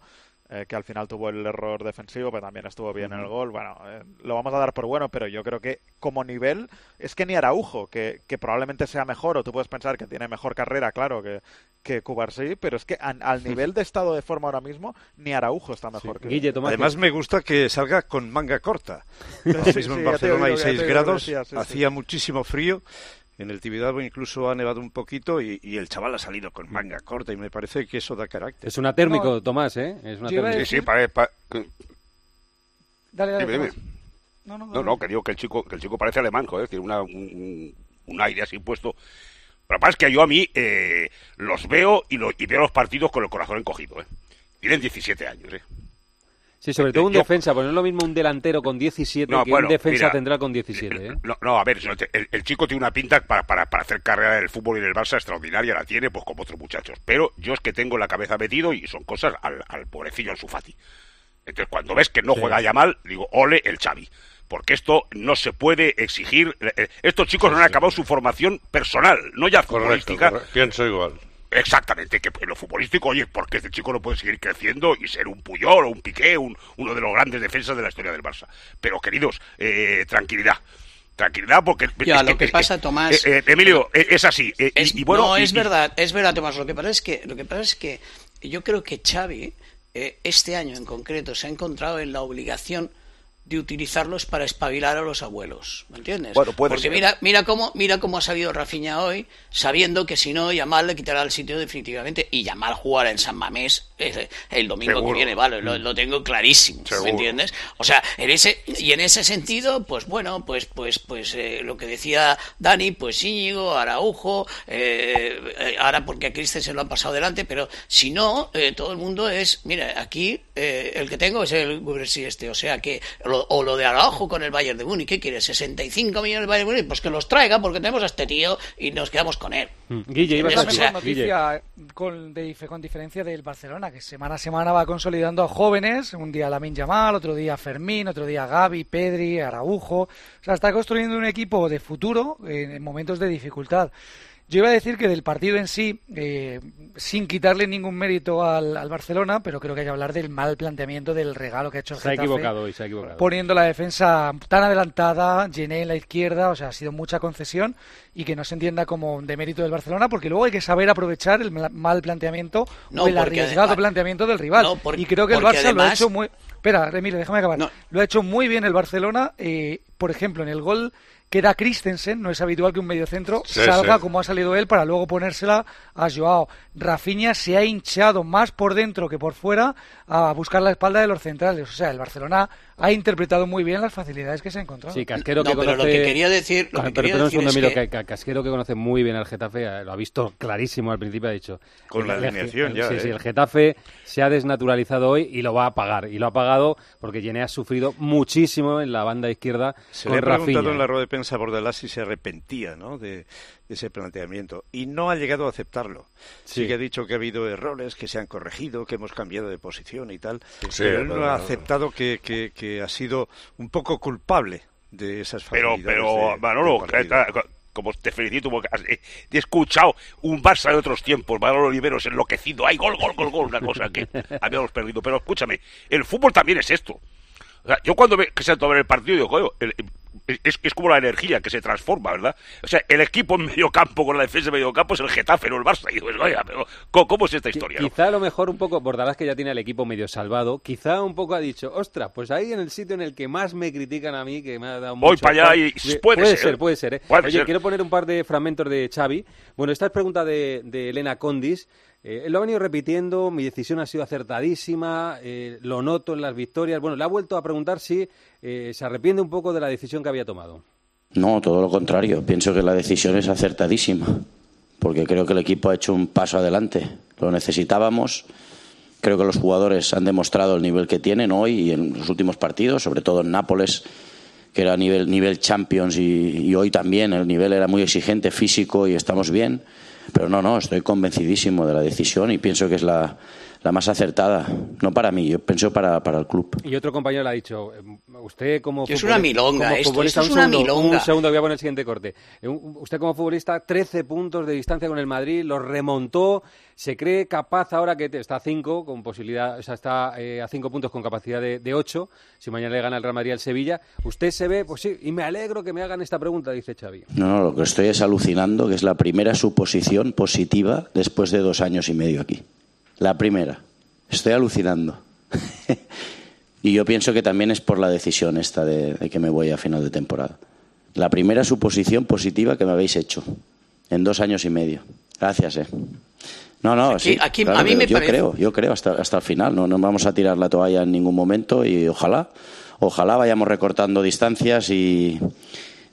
eh, que al final tuvo el error defensivo, pero también estuvo bien en el gol. Bueno, eh, lo vamos a dar por bueno, pero yo creo que como nivel es que ni Araujo, que, que probablemente sea mejor, o tú puedes pensar que tiene mejor carrera, claro, que, que Cubarsí, pero es que an- al nivel de estado de forma ahora mismo, ni Araujo está mejor que Además me gusta que salga con manga corta. Ahora Sí, mismo sí, en ya te Barcelona digo, hay ya te 6 digo, grados, decía, sí, sí. hacía muchísimo frío. En el Tibidabo incluso ha nevado un poquito y, y el chaval ha salido con manga corta y me parece que eso da carácter. Es una térmico, Tomás, ¿eh? Es una térmico. decir- Sí, sí, pare- pa- Dale, dale. Dime, dime. Tomás. No, no, No, no, que digo que el chico, que el chico parece alemán, joder, tiene una, un, un- aire así puesto. Pero lo que pasa es que yo a mí eh, los veo y, lo- y veo los partidos con el corazón encogido, ¿eh? Tienen 17 años, ¿eh? Sí, sobre todo un Yo- defensa, pues no es lo mismo un delantero con 17 No, que bueno, un defensa mira, tendrá con 17, ¿eh? No, no, a ver, el, el chico tiene una pinta para, para, para hacer carrera del fútbol y del Barça extraordinaria, la tiene pues como otros muchachos. Pero yo es que tengo la cabeza metido y son cosas al, al pobrecillo Ansu Fati. Entonces cuando ves que no Sí. juega ya mal, digo, ole el Xavi. Porque esto no se puede exigir. eh, eh, Estos chicos no han acabado su formación personal, no ya Correcto, futbolística. correcto. pienso igual. Exactamente, que en lo futbolístico, oye, porque este chico no puede seguir creciendo y ser un Puyol o un Piqué, un- uno de los grandes defensas de la historia del Barça. Pero, queridos, eh, tranquilidad. Tranquilidad, porque... Ya, lo que pasa, Tomás- eh, eh, Emilio, eh, es así. y- bueno, no, y- es verdad, es verdad, Tomás. Lo que pasa es que, lo que, pasa es que yo creo que Xavi, eh, este año en concreto, se ha encontrado en la obligación de utilizarlos para espabilar a los abuelos, ¿me entiendes? Bueno, puede Porque ser. mira, mira cómo, mira cómo ha salido Rafinha hoy, sabiendo que si no Yamal le quitará el sitio definitivamente y Yamal jugará en San Mamés eh, el domingo Seguro. que viene, vale, lo, lo tengo clarísimo, Seguro. ¿me entiendes? O sea, en ese y en ese sentido, pues bueno, pues pues pues eh, lo que decía Dani, pues Íñigo, Araujo, eh, eh, ahora porque a Christensen se lo han pasado delante, pero si no, eh, todo el mundo es, mira, aquí eh, el que tengo es el Gubersi este, o sea que lo- o lo de Araujo con el Bayern de Múnich, ¿qué quiere? 65 millones del Bayern de Múnich, pues que los traiga porque tenemos a este tío y nos quedamos con él. Mm. Guille, ibas Es a la decir- mejor noticia con, de con diferencia del Barcelona, que semana a semana va consolidando a jóvenes, un día Lamin Yamal, otro día Fermín, otro día Gaby, Pedri, Araujo, o sea, está construyendo un equipo de futuro en, en momentos de dificultad. Yo iba a decir que del partido en sí, eh, sin quitarle ningún mérito al, al Barcelona, pero creo que hay que hablar del mal planteamiento del regalo que ha hecho el Se ha Getafe, equivocado hoy, se ha equivocado. poniendo la defensa tan adelantada, Gené en la izquierda, o sea, ha sido mucha concesión y que no se entienda como de mérito del Barcelona, porque luego hay que saber aprovechar el mal planteamiento No, o el porque arriesgado además- planteamiento del rival. No, por- y creo que el porque Barça lo ha hecho muy... Espera, Emilio, déjame acabar. Lo ha hecho muy bien el Barcelona, eh, por ejemplo, en el gol que da Christensen, no es habitual que un mediocentro Sí, salga sí. como ha salido él para luego ponérsela a Joao. Rafinha se ha hinchado más por dentro que por fuera a buscar la espalda de los centrales. O sea, el Barcelona ha interpretado muy bien las facilidades que se ha encontrado. Sí, Casquero No, que pero conoce... lo que quería decir- lo que pero, quería pero decir es que- que... Casquero que conoce muy bien al Getafe, eh, lo ha visto clarísimo al principio, ha dicho... Con la el- alineación ya, Sí, ¿eh? sí, el Getafe se ha desnaturalizado hoy y lo va a pagar. Y lo ha pagado porque Gené ha sufrido muchísimo en la banda izquierda Se con le ha preguntado Rafinha. en la rueda de prensa a Bordalás si se arrepentía ¿no? de ese planteamiento y no ha llegado a aceptarlo. Sí. Sí. que ha dicho que ha habido errores, que se han corregido, que hemos cambiado de posición y tal, Sí, pero él no ha aceptado que, que- que ha sido un poco culpable de esas Pero, pero, de- Manolo, como te felicito, porque has eh, he escuchado un Barça de otros tiempos, Manolo Oliveros enloquecido, ¡ay, gol, gol, gol, gol! Una cosa que habíamos perdido. Pero escúchame, el fútbol también es esto. O sea, yo cuando me que salto a ver el partido, digo, el- es, es como la energía que se transforma, ¿verdad? O sea, el equipo en medio campo con la defensa en medio campo es el Getafe, no el Barça. Y digo, oiga, pero ¿cómo, cómo es esta historia? no? Quizá a lo mejor un poco, Bordalás que ya tiene el equipo medio salvado, quizá un poco ha dicho, ostras, pues ahí en el sitio en el que más me critican a mí, que me ha dado Voy mucho para allá y puede puede ser. ser, puede ser. ¿eh? Puede Oye, ser. quiero poner un par de fragmentos de Xavi. Bueno, esta es pregunta de, de Elena Condis. Eh, lo ha venido repitiendo, mi decisión ha sido acertadísima, eh, lo noto en las victorias. Bueno, le ha vuelto a preguntar si eh, se arrepiente un poco de la decisión que había tomado. No, todo lo contrario. Pienso que la decisión es acertadísima, porque creo que el equipo ha hecho un paso adelante. Lo necesitábamos. Creo que los jugadores han demostrado el nivel que tienen hoy y en los últimos partidos, sobre todo en Nápoles, que era nivel, nivel Champions y hoy también el nivel era muy exigente, físico y estamos bien. Pero no, no, estoy convencidísimo de la decisión y pienso que es la, la más acertada. No para mí, yo pienso para, para el club. Y otro compañero le ha dicho, eh, usted como Es una milonga como esto, futbolista, esto es un una segundo, milonga. Un segundo, voy a poner el siguiente corte. Eh, Usted como futbolista, 13 puntos de distancia con el Madrid, los remontó, se cree capaz ahora que te- está a 5, con posibilidad, o sea, está eh, a 5 puntos con capacidad de 8, si mañana le gana el Real Madrid al Sevilla. Usted se ve, pues sí, y me alegro que me hagan esta pregunta, dice Xavi. No, no, lo que estoy es alucinando, que es la primera suposición positiva después de dos años y medio aquí. La primera. Estoy alucinando. y yo pienso que también es por la decisión esta de, de que me voy a final de temporada. La primera suposición positiva que me habéis hecho en dos años y medio. Gracias, eh. No, no, Aquí- sí. aquí claro a mí me yo parece- creo, yo creo hasta, hasta el final. No, no vamos a tirar la toalla en ningún momento y ojalá, ojalá vayamos recortando distancias y,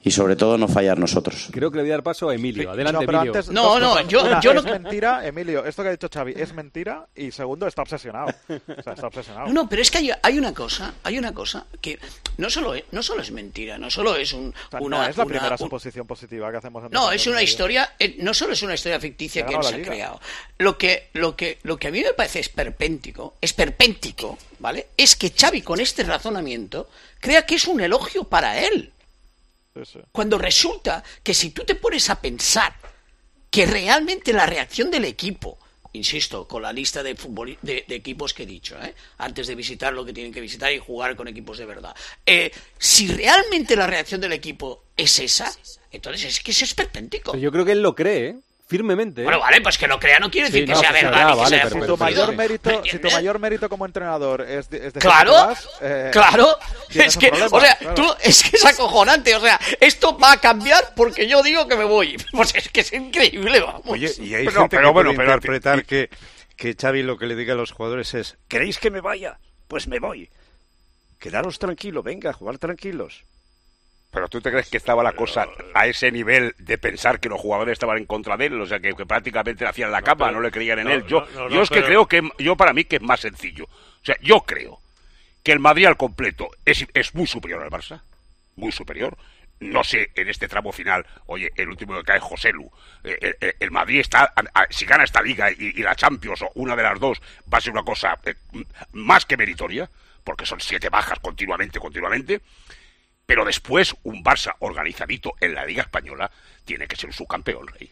y sobre todo no fallar nosotros. Creo que le voy a dar paso a Emilio. Adelante, no, pero Emilio. antes, dos cosas. Una, es mentira, Emilio, esto que ha dicho Xavi es mentira y segundo, está obsesionado. O sea, está obsesionado. No, no, pero es que hay, hay una cosa, hay una cosa que no solo es, no solo es mentira, no solo es un, O sea, una, no es la una- primera un- suposición positiva que hacemos en No, es una historia, eh, no solo es una historia ficticia que él se ha creado. Lo que, lo que, lo que a mí me parece esperpéntico, esperpéntico, ¿vale? Es que Xavi con este razonamiento crea que es un elogio para él. Cuando resulta que si tú te pones a pensar que realmente la reacción del equipo, insisto, con la lista de, de, de equipos que he dicho, ¿eh? antes de visitar lo que tienen que visitar y jugar con equipos de verdad, eh, si realmente la reacción del equipo es esa, entonces es que es esperpéntico. Yo creo que él lo cree, ¿eh? Firmemente. ¿eh? Bueno, vale, pues que lo crea no quiere decir Sí, que no, sea que sea verdad vale, sea pero- Si tu mayor mérito, ¿Me si tu entiendes? mayor mérito como entrenador es, de- es decir Claro, que te vas, eh, claro. Es que, problema, o sea, claro. tú, es que es acojonante. O sea, esto va a cambiar porque yo digo que me voy. Pues es que es increíble, vamos. Oye, y hay Pero- gente pero que bueno, puede pero- interpretar que, que Xavi lo que le diga a los jugadores es ¿queréis que me vaya? Pues me voy. Quedaros tranquilo, venga, jugar tranquilos. Pero tú te crees que estaba la cosa a ese nivel de pensar que los jugadores estaban en contra de él, o sea, que, que prácticamente le hacían la cama, pero- no le creían en no, él. Yo, no, no, yo no, es que pero- creo que, yo para mí que es más sencillo. O sea, yo creo que el Madrid al completo es, es muy superior al Barça, muy superior. No sé, en este tramo final, oye, el último que cae es José Lu. Eh, El, el- el Madrid está, a- a- si gana esta liga y, y la Champions o una de las dos, va a ser una cosa eh, más que meritoria, porque son siete bajas continuamente, continuamente. Pero después, un Barça organizadito en la Liga Española tiene que ser su campeón, rey.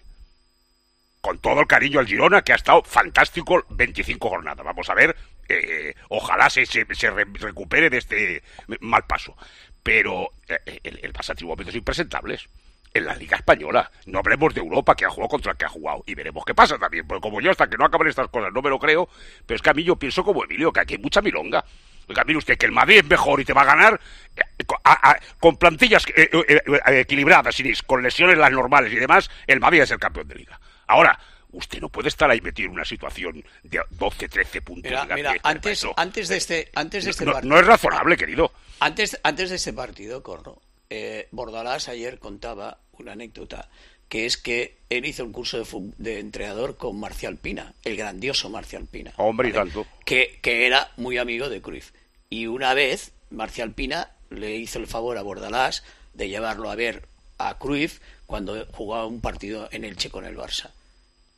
Con todo el cariño al Girona, que ha estado fantástico 25 jornadas. Vamos a ver, eh, ojalá se, se, se re- recupere de este mal paso. Pero eh, el, el Barça tiene momentos impresentables. En la Liga Española. No hablemos de Europa, que ha jugado contra el que ha jugado. Y veremos qué pasa también. Porque como yo, hasta que no acaben estas cosas, no me lo creo. Pero es que a mí yo pienso como Emilio, que aquí hay mucha milonga. Oiga, mire usted que el Madrid es mejor y te va a ganar eh, a- a- con plantillas eh, eh, eh, equilibradas, sin- con lesiones las normales y demás, el Madrid es el campeón de liga. Ahora, usted no puede estar ahí metido en una situación de 12, 13 puntos. Mira, mira, antes, antes de este, antes de este no- partido. no es razonable, querido. Antes, antes de este partido, Corro, eh, Bordalás ayer contaba una anécdota que es que él hizo un curso de, de entrenador con Marcial Pina, el grandioso Marcial Pina, Hombre, y tanto. que, que era muy amigo de Cruyff. Y una vez Marcial Pina le hizo el favor a Bordalás de llevarlo a ver a Cruyff cuando jugaba un partido en Elche con el Barça.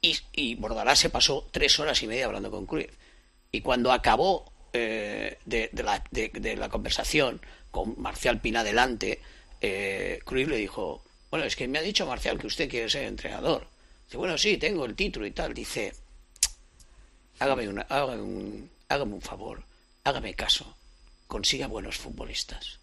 Y, Bordalás se pasó tres horas y media hablando con Cruyff. Y cuando acabó eh, de, la, de la conversación con Marcial Pina delante, eh, Cruyff le dijo, bueno, es que me ha dicho Marcial que usted quiere ser entrenador. Dice, bueno, sí, tengo el título y tal. Dice, hágame, una, hágame, un, hágame un favor, hágame caso, consiga buenos futbolistas.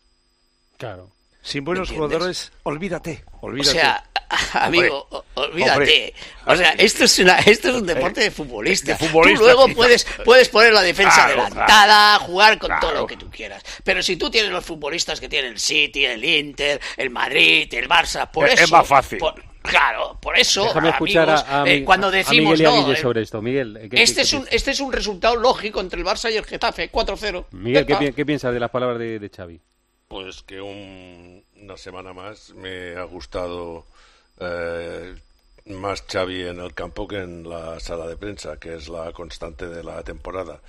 Claro. Sin buenos jugadores, olvídate, O olvídate. sea, amigo, Hombre, o- olvídate. hombre. O sea, esto es, una, esto es un deporte de futbolista. de futbolista, tú luego puedes, puedes poner la defensa Claro, adelantada, jugar con todo Claro. lo que tú quieras. Pero si tú tienes los futbolistas que tienen el City, el Inter, el Madrid, el Barça, por Es- eso... es más fácil. por- claro, por eso, Déjame escuchar amigos, a, a eh, Mi- cuando a decimos... Miguel y a no, Guille eh, sobre esto. Miguel, ¿qué- qué- este, qué es un, este es un resultado lógico entre el Barça y el Getafe, 4-0. Miguel, ¿qué, qué piensas de las palabras de, de Xavi? Pues que un- una semana más me ha gustado eh, más Xavi en el campo que en la sala de prensa, que es la constante de la temporada.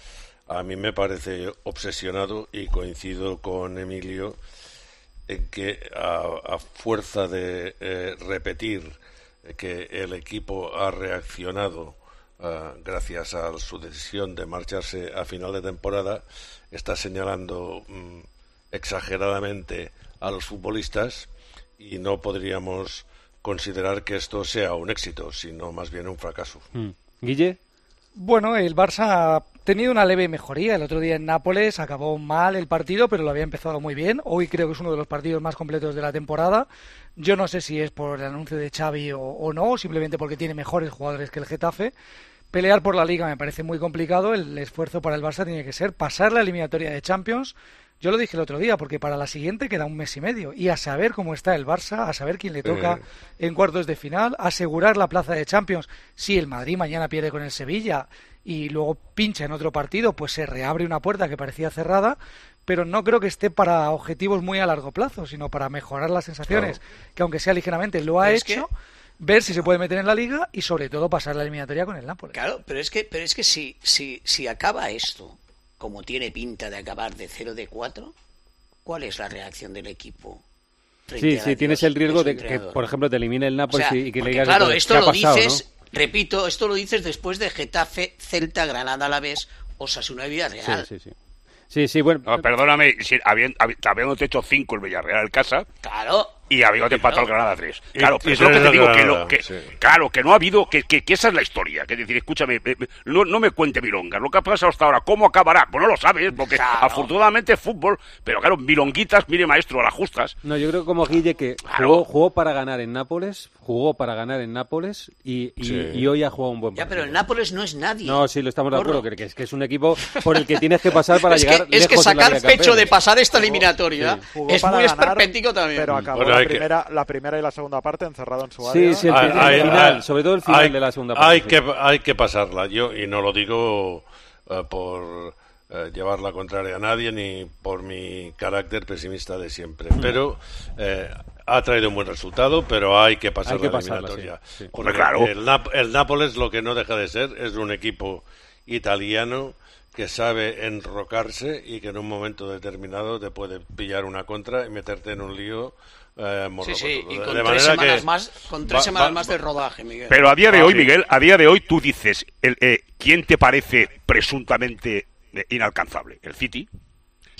A mí me parece obsesionado y coincido con Emilio en que a, a fuerza de eh, repetir que el equipo ha reaccionado ah, gracias a su decisión de marcharse a final de temporada, está señalando mm, exageradamente a los futbolistas y no podríamos considerar que esto sea un éxito, sino más bien un fracaso. Mm. Guille, Bueno, el Barça ha tenido una leve mejoría. El otro día en Nápoles acabó mal el partido, pero lo había empezado muy bien. Hoy creo que es uno de los partidos más completos de la temporada. Yo no sé si es por el anuncio de Xavi o, o no, o simplemente porque tiene mejores jugadores que el Getafe. Pelear por la liga me parece muy complicado. El esfuerzo para el Barça tiene que ser pasar la eliminatoria de Champions. Yo lo dije el otro día, porque para la siguiente queda un mes y medio. Y a saber cómo está el Barça, a saber quién le toca en cuartos de final, asegurar la plaza de Champions. Si el Madrid mañana pierde con el Sevilla y luego pincha en otro partido, pues se reabre una puerta que parecía cerrada, pero no creo que esté para objetivos muy a largo plazo, sino para mejorar las sensaciones, que aunque sea ligeramente lo ha hecho, ver si se puede meter en la liga y sobre todo pasar la eliminatoria con el Nápoles. Claro, pero es que, pero es que si, si, si acaba esto, como tiene pinta de acabar de 0 de 4, ¿cuál es la reacción del equipo? sí, sí, tienes el riesgo de que, por ejemplo, te elimine el O Nápoles sea, y que le digas claro, ¿qué esto ha lo pasado, dices, ¿no? repito, esto lo dices después de Getafe, Celta, Granada, Alavés, Osasuna y Villarreal. Sí, sí, sí. Sí, sí, bueno. No, perdóname, si, habiendo, habiendo hecho cinco el Villarreal en casa Claro. Y habiendo empatado el Granada 3. Claro, Y- pero y es lo que te al digo, que, Granada, lo, que sí. claro, que no ha habido, que, que, que esa es la historia. Que es decir, escúchame, no, no me cuente milongas, lo que ha pasado hasta ahora, ¿cómo acabará? Pues no lo sabes, porque Claro. afortunadamente es fútbol, pero claro, milonguitas, mire maestro, a las justas. No, yo creo que como Guille que jugó, jugó para ganar en Nápoles, jugó para ganar en Nápoles y, y, Sí. y hoy ha jugado un buen Ya, partido. pero el Nápoles no es nadie. No, sí, lo estamos de acuerdo, que, que es, que es un equipo por el que tienes que pasar para es llegar que, es que la sacar pecho de pasar esta eliminatoria Jugó es muy esperpéntico también. Pero acabó Bueno, la, que- primera, la primera y la segunda parte encerrado en su Sí, área. sí, el, Hay- el final, hay- sobre todo el final hay- de la segunda parte. Hay sí. que, hay que pasarla, yo, y no lo digo eh, por eh, llevar la contraria a nadie ni por mi carácter pesimista de siempre. Mm. Pero eh, ha traído un buen resultado, pero hay que pasar Hay que la pasarla, eliminatoria. sí, sí. Porque claro. El, Nap- el Nápoles lo que no deja de ser es un equipo italiano que sabe enrocarse y que en un momento determinado te puede pillar una contra y meterte en un lío eh, Sí, sí, y con de tres semanas, que más, con tres va- semanas va- más de rodaje, Miguel. Pero a día de Ah, hoy, sí. Miguel, a día de hoy tú dices, el, eh, ¿quién te parece presuntamente eh, inalcanzable? ¿El City?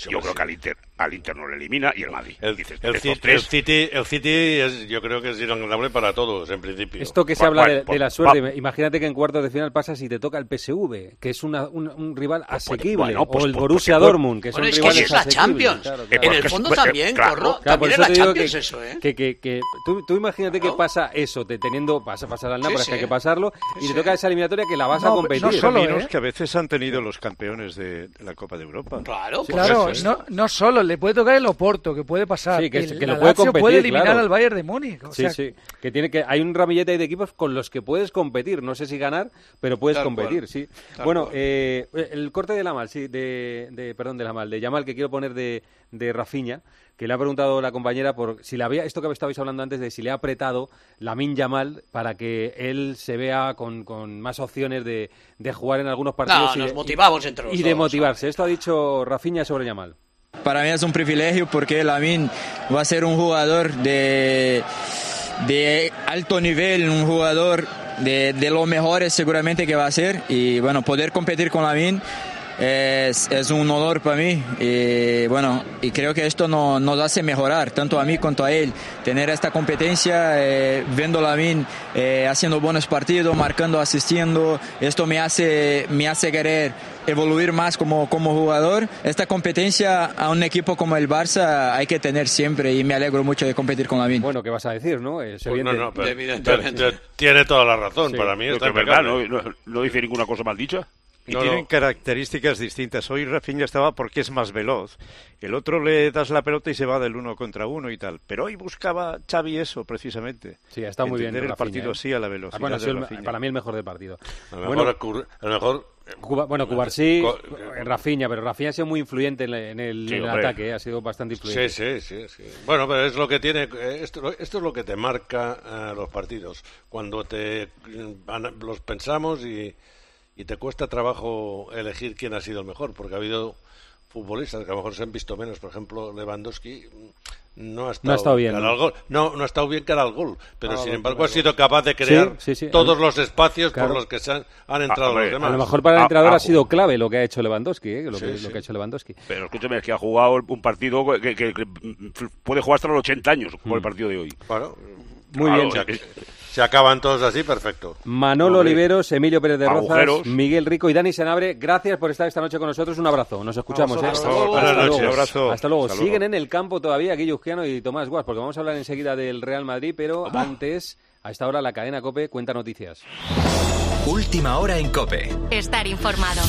Yo creo que al Inter, al Inter no le elimina y el Madrid. El, Dices, el City, tres, el City, el City es, yo creo que es inalcanzable para todos, en principio. Esto que se Va- habla va- de, va- de la suerte, va- imagínate que en cuartos de final pasa si te toca el PSV, que es una- un, un rival asequible, bueno, pues- o el pues- Borussia pues- Dortmund, que Bueno, son es que rivales es la Champions. claro, En claro. el fondo también, claro, Corro, también eso es la digo Champions que, eso, ¿eh? que, que, que- tú, tú imagínate que pasa eso, te, teniendo, vas a pasar al Nápoles, Sí, que hay que pasarlo, y te toca esa eliminatoria que la vas a competir. no solo, ¿eh? que a veces han tenido los campeones de, la Copa de Europa. Claro, pues Claro, no solo, le puede tocar el Oporto, que puede pasar. Sí, que, es- el- que lo puede competir, puede eliminar claro. al Bayern de Múnich. O Sí, sea, sí, que tiene que hay un ramillete ahí de equipos con los que puedes competir, no sé si ganar, pero puedes Tal competir, cual. sí. Tal bueno, eh, el corte de la mal, sí, de, de perdón, de la mal, de Yamal que quiero poner de de Rafinha, que le ha preguntado la compañera por si le había esto que estabais hablando antes de si le ha apretado la Min Yamal para que él se vea con, con más opciones de, de jugar en algunos partidos No, y nos de- motivamos entre los y de motivarse. Esto ha dicho Rafinha sobre Yamal. Para mí es un privilegio porque Lamin va a ser un jugador de, de alto nivel, un jugador de, de los mejores seguramente que va a ser. Y bueno, poder competir con Lamin es, es un honor para mí y bueno, y creo que esto no, nos hace mejorar, tanto a mí como a él, tener esta competencia, eh, viendo a Lamin eh, haciendo buenos partidos, marcando, asistiendo, esto me hace, me hace querer evoluir más como, como jugador. Esta competencia a un equipo como el Barça hay que tener siempre y me alegro mucho de competir con Lamin. Bueno, ¿qué vas a decir, no? Es Pues no, evidente. no, pero- Evidentemente. pero- pero tiene toda la razón. Sí. Para mí está es verdad, no, no- no dice ninguna cosa mal dicha. Y No, tienen no. características distintas. Hoy Rafinha estaba porque es más veloz. El otro le das la pelota y se va del uno contra uno y tal. Pero hoy buscaba Xavi eso, precisamente. Sí, está muy bien. Entender el Rafinha, partido ¿eh? así a la velocidad Ah, bueno, de el- para mí el mejor del partido. A lo Bueno, mejor, Cur- a lo mejor Cuba- bueno, Cubarsí, eh, Rafinha, pero Rafinha ha sido muy influyente en el, en el- Sí, en el hombre. ataque, eh, ha sido bastante influyente. Sí, sí, sí, sí. Bueno, pero es lo que tiene, eh, esto, esto es lo que te marca eh, los partidos. Cuando te los pensamos y, y te cuesta trabajo elegir quién ha sido el mejor, porque ha habido futbolistas que a lo mejor se han visto menos. Por ejemplo, Lewandowski mm, no ha estado, estado bien, cara ¿no? al gol. No, no ha estado bien cara al gol, pero Ah, sin embargo ha sido capaz de crear sí, sí. todos los espacios claro. por los que se han, han entrado hombre, los demás. A lo mejor para el Ah, entrenador ah, ha sido clave lo que ha hecho Lewandowski, eh, lo, Sí, que, sí. lo que ha hecho Lewandowski. Pero escúchame, es que ha jugado un partido que, que- que puede jugar hasta los 80 años, como el partido de hoy. Claro. Muy Claro, bien. o sea que- Se acaban todos así, perfecto. Manolo Hombre. Oliveros, Emilio Pérez de Rozas, Agujeros. Miguel Rico y Dani Senabre, gracias por estar esta noche con nosotros. Un abrazo, nos escuchamos. ¿eh? Hasta luego. Hasta luego. Abrazo. Hasta luego. Hasta luego. Siguen en el campo todavía Guillo y Tomás Guas, porque vamos a hablar enseguida del Real Madrid, pero antes, a esta hora, la cadena COPE cuenta noticias. Última hora en Cope. Estar informado.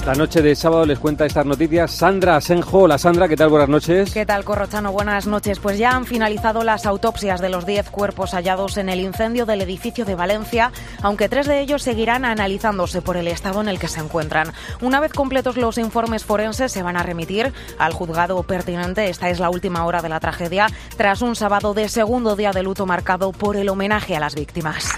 Esta noche de sábado les cuenta estas noticias Sandra Asenjo. Hola Sandra, ¿qué tal? Buenas noches. ¿Qué tal, Corrochano? Buenas noches. Pues ya han finalizado las autopsias de los 10 cuerpos hallados en el incendio del edificio de Valencia, aunque tres de ellos seguirán analizándose por el estado en el que se encuentran. Una vez completos los informes forenses, se van a remitir al juzgado pertinente. Esta es la última hora de la tragedia, tras un sábado de segundo día de luto marcado por el homenaje a las víctimas.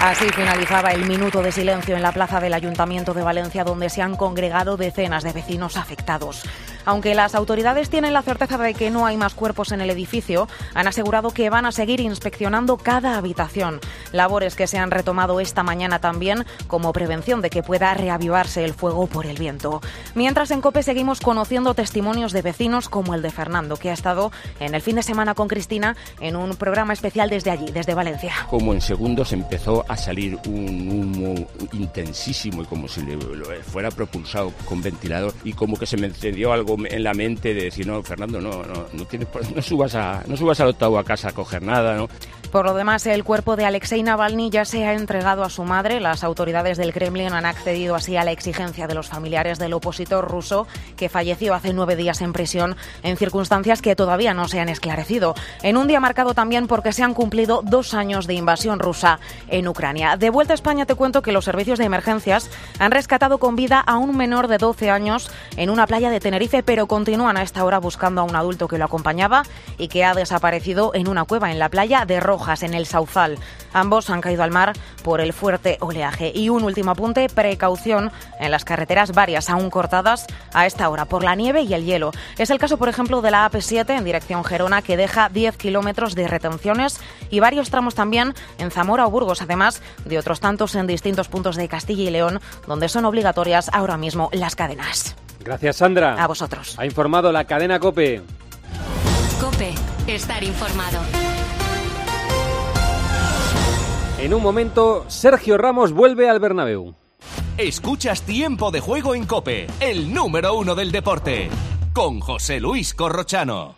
Así finalizaba el minuto de silencio en la plaza del Ayuntamiento de Valencia, donde se han congregado decenas de vecinos afectados. Aunque las autoridades tienen la certeza de que no hay más cuerpos en el edificio, han asegurado que van a seguir inspeccionando cada habitación. Labores que se han retomado esta mañana también como prevención de que pueda reavivarse el fuego por el viento. Mientras en COPE seguimos conociendo testimonios de vecinos como el de Fernando, que ha estado en el fin de semana con Cristina en un programa especial desde allí, desde Valencia. como en segundos empezó a salir un humo intensísimo y como si le, fuera propulsado con ventilador y como que se me encendió algo en la mente de decir no Fernando no no no tienes no subas a no subas al octavo a casa a coger nada no Por lo demás, el cuerpo de Alexei Navalny ya se ha entregado a su madre. Las autoridades del Kremlin han accedido así a la exigencia de los familiares del opositor ruso que falleció hace nueve días en prisión en circunstancias que todavía no se han esclarecido. En un día marcado también porque se han cumplido dos años de invasión rusa en Ucrania. De vuelta a España te cuento que los servicios de emergencias han rescatado con vida a un menor de 12 años en una playa de Tenerife, pero continúan a esta hora buscando a un adulto que lo acompañaba y que ha desaparecido en una cueva en la playa de Rojas, en el Sauzal. Ambos han caído al mar por el fuerte oleaje. Y un último apunte, precaución en las carreteras varias aún cortadas a esta hora por la nieve y el hielo. Es el caso, por ejemplo, de la AP7 en dirección Gerona, que deja 10 kilómetros de retenciones y varios tramos también en Zamora o Burgos, además de otros tantos en distintos puntos de Castilla y León, donde son obligatorias ahora mismo las cadenas. Gracias Sandra. A vosotros. Ha informado la cadena COPE. Cope. Estar informado. En un momento, Sergio Ramos vuelve al Bernabéu. Escuchas Tiempo de Juego en Cope, el número uno del deporte, con José Luis Corrochano.